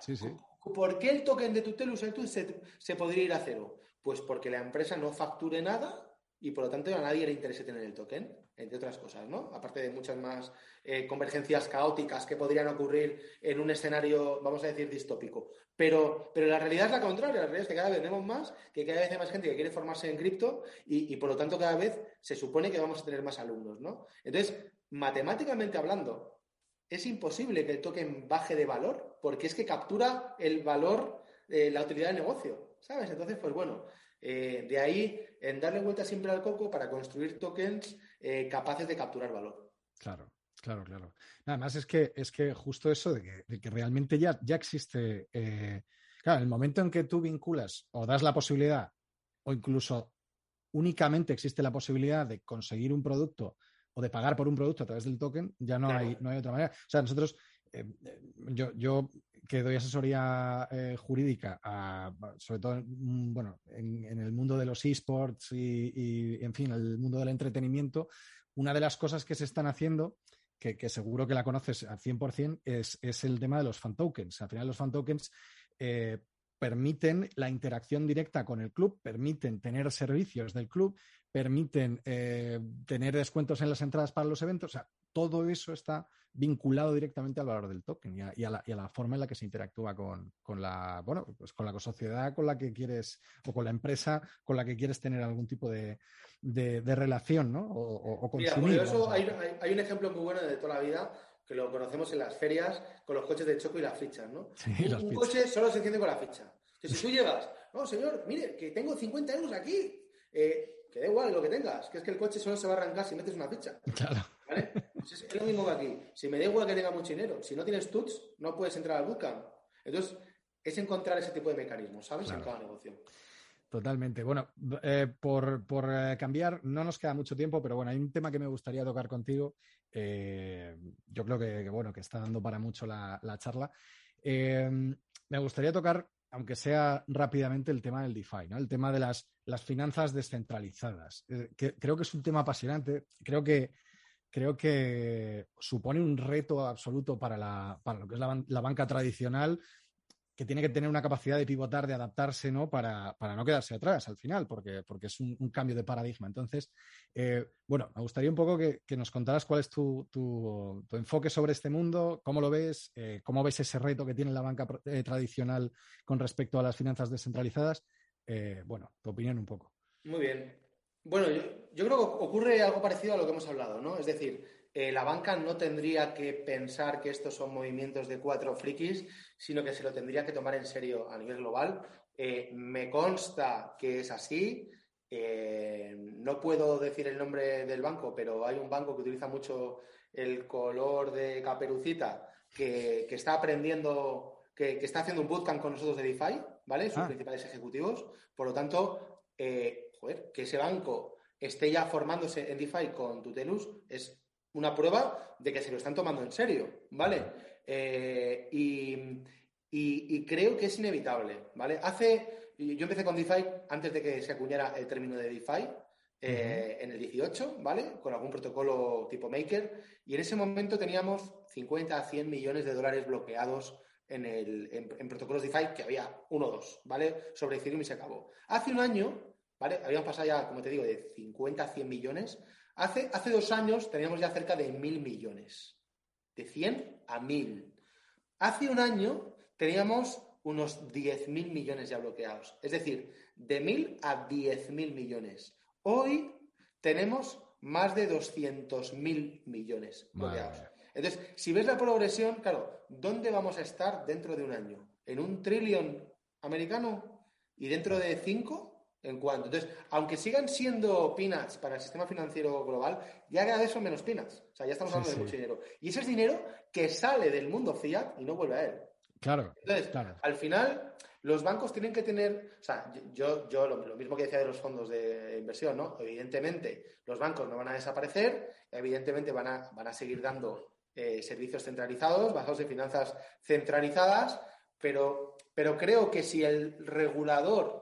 ¿por qué el token de Tutelus se, se podría ir a cero? Pues porque la empresa no facture nada y por lo tanto a nadie le interesa tener el token, entre otras cosas, ¿no? Aparte de muchas más eh, convergencias caóticas que podrían ocurrir en un escenario, vamos a decir, distópico. Pero, pero la realidad es la contraria, la realidad es que cada vez tenemos más, que cada vez hay más gente que quiere formarse en cripto y, y por lo tanto cada vez se supone que vamos a tener más alumnos, ¿no? Entonces, matemáticamente hablando, es imposible que el token baje de valor porque es que captura el valor de la utilidad del negocio, ¿sabes? Entonces, pues bueno, eh, de ahí, en darle vuelta siempre al coco para construir tokens eh, capaces de capturar valor.
Claro, claro, claro. Nada más es que, es que justo eso de que, realmente ya, ya existe. Eh, claro, en el momento en que tú vinculas o das la posibilidad, o incluso únicamente existe la posibilidad de conseguir un producto o de pagar por un producto a través del token, ya no, hay, no hay otra manera. O sea, nosotros, yo, yo que doy asesoría eh, jurídica, sobre todo mm, bueno, en, el mundo de los esports y, en fin, el mundo del entretenimiento, una de las cosas que se están haciendo, que, seguro que la conoces al 100%, es, es el tema de los fan tokens. Al final, los fan tokens eh, permiten la interacción directa con el club, permiten tener servicios del club, permiten eh, tener descuentos en las entradas para los eventos. O sea, todo eso está vinculado directamente al valor del token y a, la, forma en la que se interactúa con, la, bueno, pues con la sociedad con la que quieres o con la empresa con la que quieres tener algún tipo de, relación, ¿no? O,
o consumir, eso hay, un ejemplo muy bueno de toda la vida que lo conocemos en las ferias con los coches de choco y las fichas, ¿no? un, coche solo se enciende con la ficha. si tú llegas, no, señor, mire, que tengo 50 euros aquí, eh, que da igual lo que tengas, que es que el coche solo se va a arrancar si metes una ficha.
Claro.
¿Vale? Pues es lo mismo que aquí. Si me da igual que tenga mucho dinero, si no tienes tuts, no puedes entrar al bootcamp. Entonces, es encontrar ese tipo de mecanismos, ¿sabes? En cada negocio.
Totalmente. Bueno, eh, por, eh, cambiar, no nos queda mucho tiempo, pero bueno, hay un tema que me gustaría tocar contigo. Eh, yo creo que, bueno, que está dando para mucho la, charla. me gustaría tocar, aunque sea rápidamente, el tema del DeFi, ¿no? El tema de las, las finanzas descentralizadas. creo que es un tema apasionante. Creo que creo que supone un reto absoluto para, la, para lo que es la, banca tradicional, que tiene que tener una capacidad de pivotar, de adaptarse, ¿no? Para, no quedarse atrás al final, porque, porque es un, cambio de paradigma. Entonces, eh, bueno, me gustaría un poco que, nos contaras cuál es tu, tu, enfoque sobre este mundo, cómo lo ves, eh, cómo ves ese reto que tiene la banca eh, tradicional con respecto a las finanzas descentralizadas. bueno, tu opinión un poco.
Muy bien. Bueno, yo, creo que ocurre algo parecido a lo que hemos hablado, ¿no? Es decir, eh, la banca no tendría que pensar que estos son movimientos de cuatro frikis, sino que se lo tendría que tomar en serio a nivel global. Eh, me consta que es así. Eh, no puedo decir el nombre del banco, pero hay un banco que utiliza mucho el color de caperucita que, está aprendiendo, que, está haciendo un bootcamp con nosotros de DeFi, ¿vale? Sus ah. principales ejecutivos. Por lo tanto, que ese banco esté ya formándose en DeFi con Tutelus es una prueba de que se lo están tomando en serio, ¿vale? Eh, y, creo que es inevitable, ¿vale? Hace, yo empecé con DeFi antes de que se acuñara el término de DeFi, eh, en el 18, ¿vale? Con algún protocolo tipo Maker, y en ese momento teníamos 50 a 100 millones de dólares bloqueados en, el, en, protocolos DeFi, que había uno o dos, ¿vale? Sobre Ethereum y se acabó. Hace un año ¿vale? Habíamos pasado ya, como te digo, de 50 a 100 millones. Hace, hace dos años teníamos ya cerca de 1.000 millones. De 100 a 1.000. Hace un año teníamos unos 10.000 millones ya bloqueados. Es decir, de 1.000 a 10.000 millones. Hoy tenemos más de 200.000 millones bloqueados. Entonces, si ves la progresión, claro, ¿dónde vamos a estar dentro de un año? ¿En un trillón americano? ¿Y dentro de cinco? En cuanto. Entonces, aunque sigan siendo peanuts para el sistema financiero global, ya cada vez son menos peanuts. O sea, ya estamos hablando de mucho dinero. Y ese es dinero que sale del mundo fiat y no vuelve a él.
Claro.
Entonces, al final, los bancos tienen que tener, o sea, yo, yo lo, mismo que decía de los fondos de inversión, ¿no? Evidentemente, los bancos no van a desaparecer, evidentemente van a, van a seguir dando eh, servicios centralizados, basados en finanzas centralizadas, pero, pero creo que si el regulador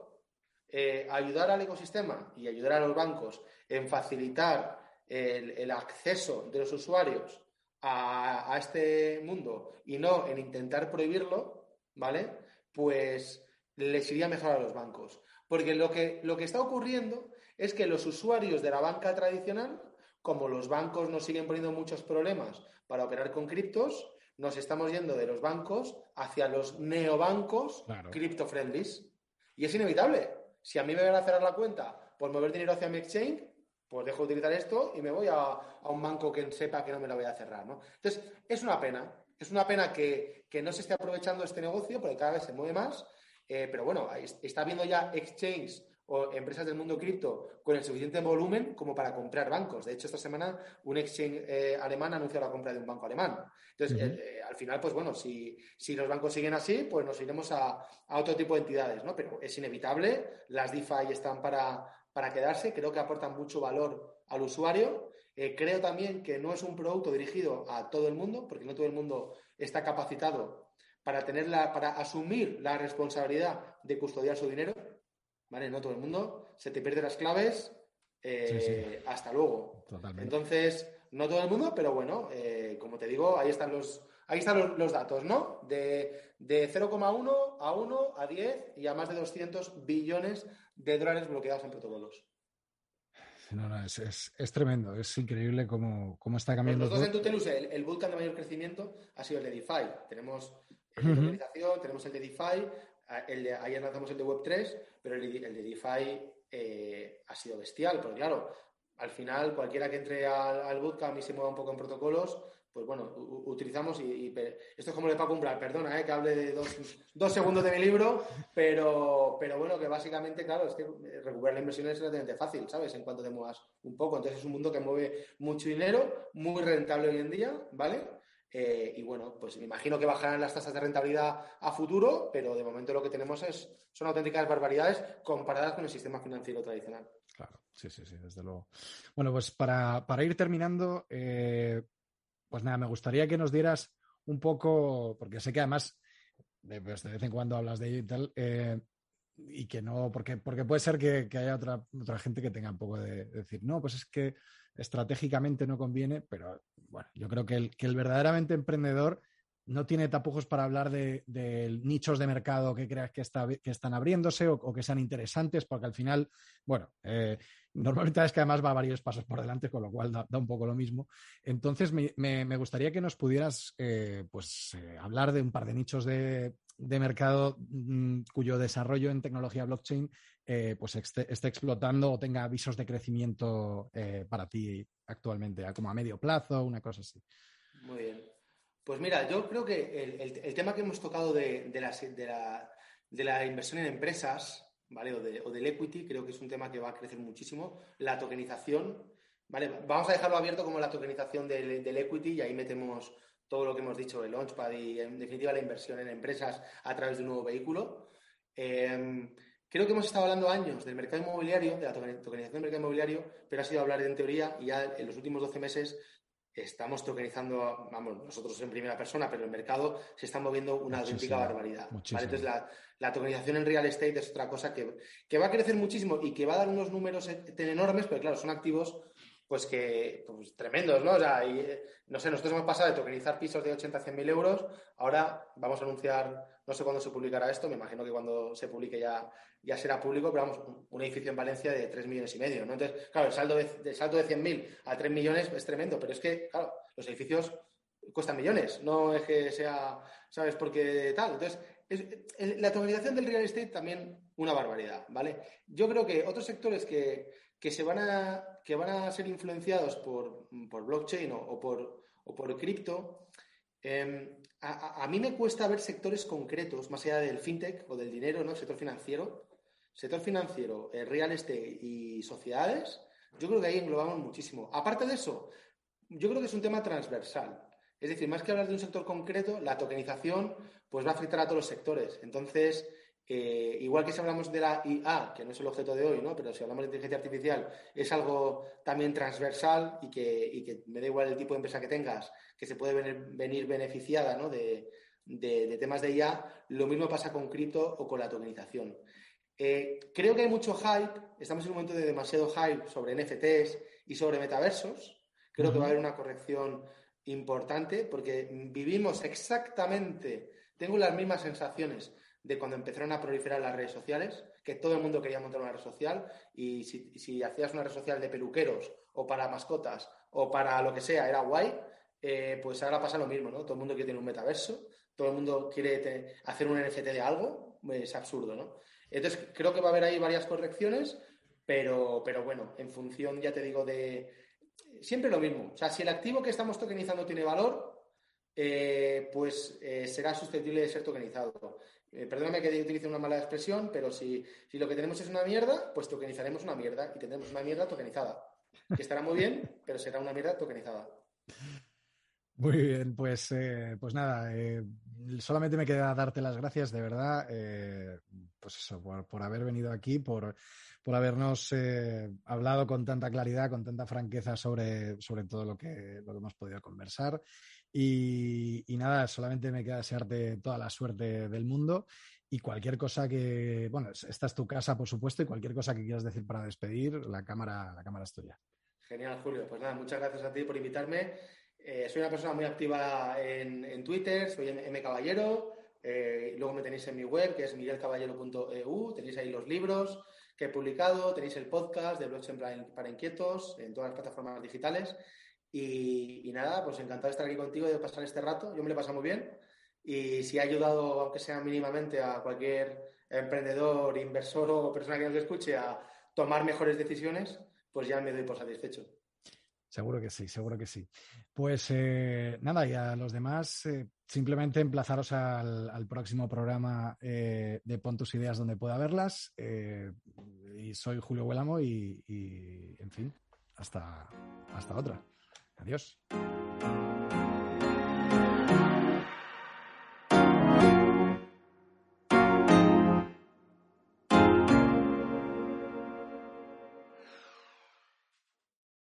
eh, ayudar al ecosistema y ayudar a los bancos en facilitar el, acceso de los usuarios a, este mundo y no en intentar prohibirlo, ¿vale? Pues les iría mejor a los bancos. Porque lo que, lo que está ocurriendo es que los usuarios de la banca tradicional, como los bancos nos siguen poniendo muchos problemas para operar con criptos, nos estamos yendo de los bancos hacia los neobancos cripto-friendlies. Y es inevitable. Si a mí me van a cerrar la cuenta por mover dinero hacia mi exchange, pues dejo de utilizar esto y me voy a, un banco que sepa que no me lo voy a cerrar, ¿no? Entonces, es una pena. Es una pena que, no se esté aprovechando este negocio porque cada vez se mueve más. Eh, pero bueno, está habiendo ya exchanges o empresas del mundo cripto con el suficiente volumen como para comprar bancos. De hecho, esta semana un exchange eh, alemán ha anunciado la compra de un banco alemán. Entonces, eh, al final, pues bueno, si, los bancos siguen así, pues nos iremos a, otro tipo de entidades, ¿no? Pero es inevitable, las DeFi están para, para quedarse, creo que aportan mucho valor al usuario. Eh, creo también que no es un producto dirigido a todo el mundo, porque no todo el mundo está capacitado para, tener para asumir la responsabilidad de custodiar su dinero. ¿Vale? No todo el mundo, se te pierden las claves, eh, hasta luego. Entonces, no todo el mundo, pero bueno, eh, como te digo, ahí están los, ahí están los, datos, ¿no? De, de 0,1 a 1 a 10 y a más de 200 billones de dólares bloqueados en protocolos.
No, no, es, tremendo, es increíble cómo, cómo está cambiando.
Los dos en Tutelus, el, el de mayor crecimiento ha sido el de DeFi. Tenemos el de tenemos el de DeFi, el de, ayer lanzamos el de Web3, pero el, de DeFi eh, ha sido bestial, porque claro, al final cualquiera que entre al, al bootcamp y se mueva un poco en protocolos, pues bueno, utilizamos y, esto es como le Paco Umbral, perdona, eh, que hable de dos, segundos de mi libro, pero, pero bueno, que básicamente, claro, es que recuperar la inversión es relativamente fácil, ¿sabes? En cuanto te muevas un poco. Entonces es un mundo que mueve mucho dinero, muy rentable hoy en día, ¿vale? Eh, y bueno, pues me imagino que bajarán las tasas de rentabilidad a futuro, pero de momento lo que tenemos es, son auténticas barbaridades comparadas con el sistema financiero tradicional.
Claro, sí, sí, sí, desde luego. Bueno, pues para, ir terminando, eh, pues nada, me gustaría que nos dieras un poco, porque sé que además pues de vez en cuando hablas de ello y tal, eh, y que no, porque, porque puede ser que, haya otra, otra gente que tenga un poco de, decir, no, pues es que estratégicamente no conviene, pero bueno, yo creo que el, verdaderamente emprendedor no tiene tapujos para hablar de, nichos de mercado que creas que, está, están abriéndose o, que sean interesantes, porque al final, bueno, eh, normalmente es que además va varios pasos por delante, con lo cual da, un poco lo mismo. Entonces, me, gustaría que nos pudieras eh, pues, eh, hablar de un par de nichos de, de mercado mm, cuyo desarrollo en tecnología blockchain eh, pues esté, explotando o tenga avisos de crecimiento eh, para ti actualmente, como a medio plazo, una cosa así.
Muy bien. Pues mira, yo creo que el, tema que hemos tocado de, la, inversión en empresas, ¿vale? O, del equity, creo que es un tema que va a crecer muchísimo. La tokenización, ¿vale? Vamos a dejarlo abierto como la tokenización del, del equity y ahí metemos todo lo que hemos dicho, el Launchpad y en definitiva la inversión en empresas a través de un nuevo vehículo. Em, creo que hemos estado hablando años del mercado inmobiliario, de la tokenización del mercado inmobiliario, pero ha sido hablar en teoría y ya en los últimos 12 meses estamos tokenizando, vamos, nosotros en primera persona, pero el mercado se está moviendo una auténtica barbaridad. Entonces, la, tokenización en real estate es otra cosa que, que, va a crecer muchísimo y que va a dar unos números enormes, pero claro, son activos pues que pues, tremendos, ¿no? O sea, y, no sé, nosotros hemos pasado de tokenizar pisos de 80 a 100 mil euros, ahora vamos a anunciar, no sé cuándo se publicará esto, me imagino que cuando se publique ya, ya será público, pero vamos, un, edificio en Valencia de 3 millones y medio, ¿no? Entonces, claro, el saldo de, salto de 100 mil a 3 millones es tremendo, pero es que, claro, los edificios cuestan millones, no es que sea, ¿sabes? Porque tal. Entonces, la tokenización del real estate también una barbaridad, ¿vale? Yo creo que otros sectores que, que se van a, que van a ser influenciados por, blockchain o, por, o por cripto, em, a, mí me cuesta ver sectores concretos, más allá del fintech o del dinero, ¿no? el sector financiero. O sector financiero, real estate y sociedades, yo creo que ahí englobamos muchísimo. Aparte de eso, yo creo que es un tema transversal. Es decir, más que hablar de un sector concreto, la tokenización pues va a afectar a todos los sectores. Entonces, eh, igual que si hablamos de la IA, que no es el objeto de hoy, ¿no? pero si hablamos de inteligencia artificial, es algo también transversal y que, me da igual el tipo de empresa que tengas, que se puede venir, beneficiada de, temas de IA, lo mismo pasa con cripto o con la tokenización. Eh, creo que hay mucho hype, estamos en un momento de demasiado hype sobre NFTs y sobre metaversos. Creo que va a haber una corrección importante porque vivimos exactamente, tengo las mismas sensaciones de cuando empezaron a proliferar las redes sociales, que todo el mundo quería montar una red social y si, hacías una red social de peluqueros o para mascotas o para lo que sea, era guay, eh, pues ahora pasa lo mismo, ¿no? Todo el mundo quiere tener un metaverso, todo el mundo quiere hacer un NFT de algo, es absurdo, ¿no? Entonces, creo que va a haber ahí varias correcciones, pero, pero bueno, en función, ya te digo, de... Siempre lo mismo. O sea, si el activo que estamos tokenizando tiene valor, eh, pues eh, será susceptible de ser tokenizado. Eh, perdóname que utilice una mala expresión, pero si, lo que tenemos es una mierda, pues tokenizaremos una mierda y tendremos una mierda tokenizada. Que estará muy bien, pero será una mierda tokenizada.
Muy bien, pues, eh, pues nada, eh, solamente me queda darte las gracias, de verdad, pues eso, por, haber venido aquí, por, por habernos hablado con tanta claridad, con tanta franqueza sobre, sobre todo lo que, lo que hemos podido conversar. Y, nada, solamente me queda desearte toda la suerte del mundo y cualquier cosa que, bueno, esta es tu casa, por supuesto, y cualquier cosa que quieras decir para despedir, la cámara, la cámara es tuya.
Genial, Julio. Pues nada, muchas gracias a ti por invitarme. Eh, soy una persona muy activa en, Twitter, soy M Caballero. Eh, luego me tenéis en mi web, que es miguelcaballero.eu. Tenéis ahí los libros que he publicado, tenéis el podcast de Blockchain para Inquietos en todas las plataformas digitales. Y, nada, pues encantado de estar aquí contigo de pasar este rato. Yo me lo he muy bien. Y si ha ayudado, aunque sea mínimamente, a cualquier emprendedor, inversor o persona que nos escuche a tomar mejores decisiones, pues ya me doy por satisfecho.
Seguro que sí, seguro que sí. Pues eh, nada, y a los demás, eh, simplemente emplazaros al, próximo programa eh, de Pon tus ideas donde pueda verlas. y soy Julio Huélamo y, y, en fin, hasta, hasta otra. Adiós.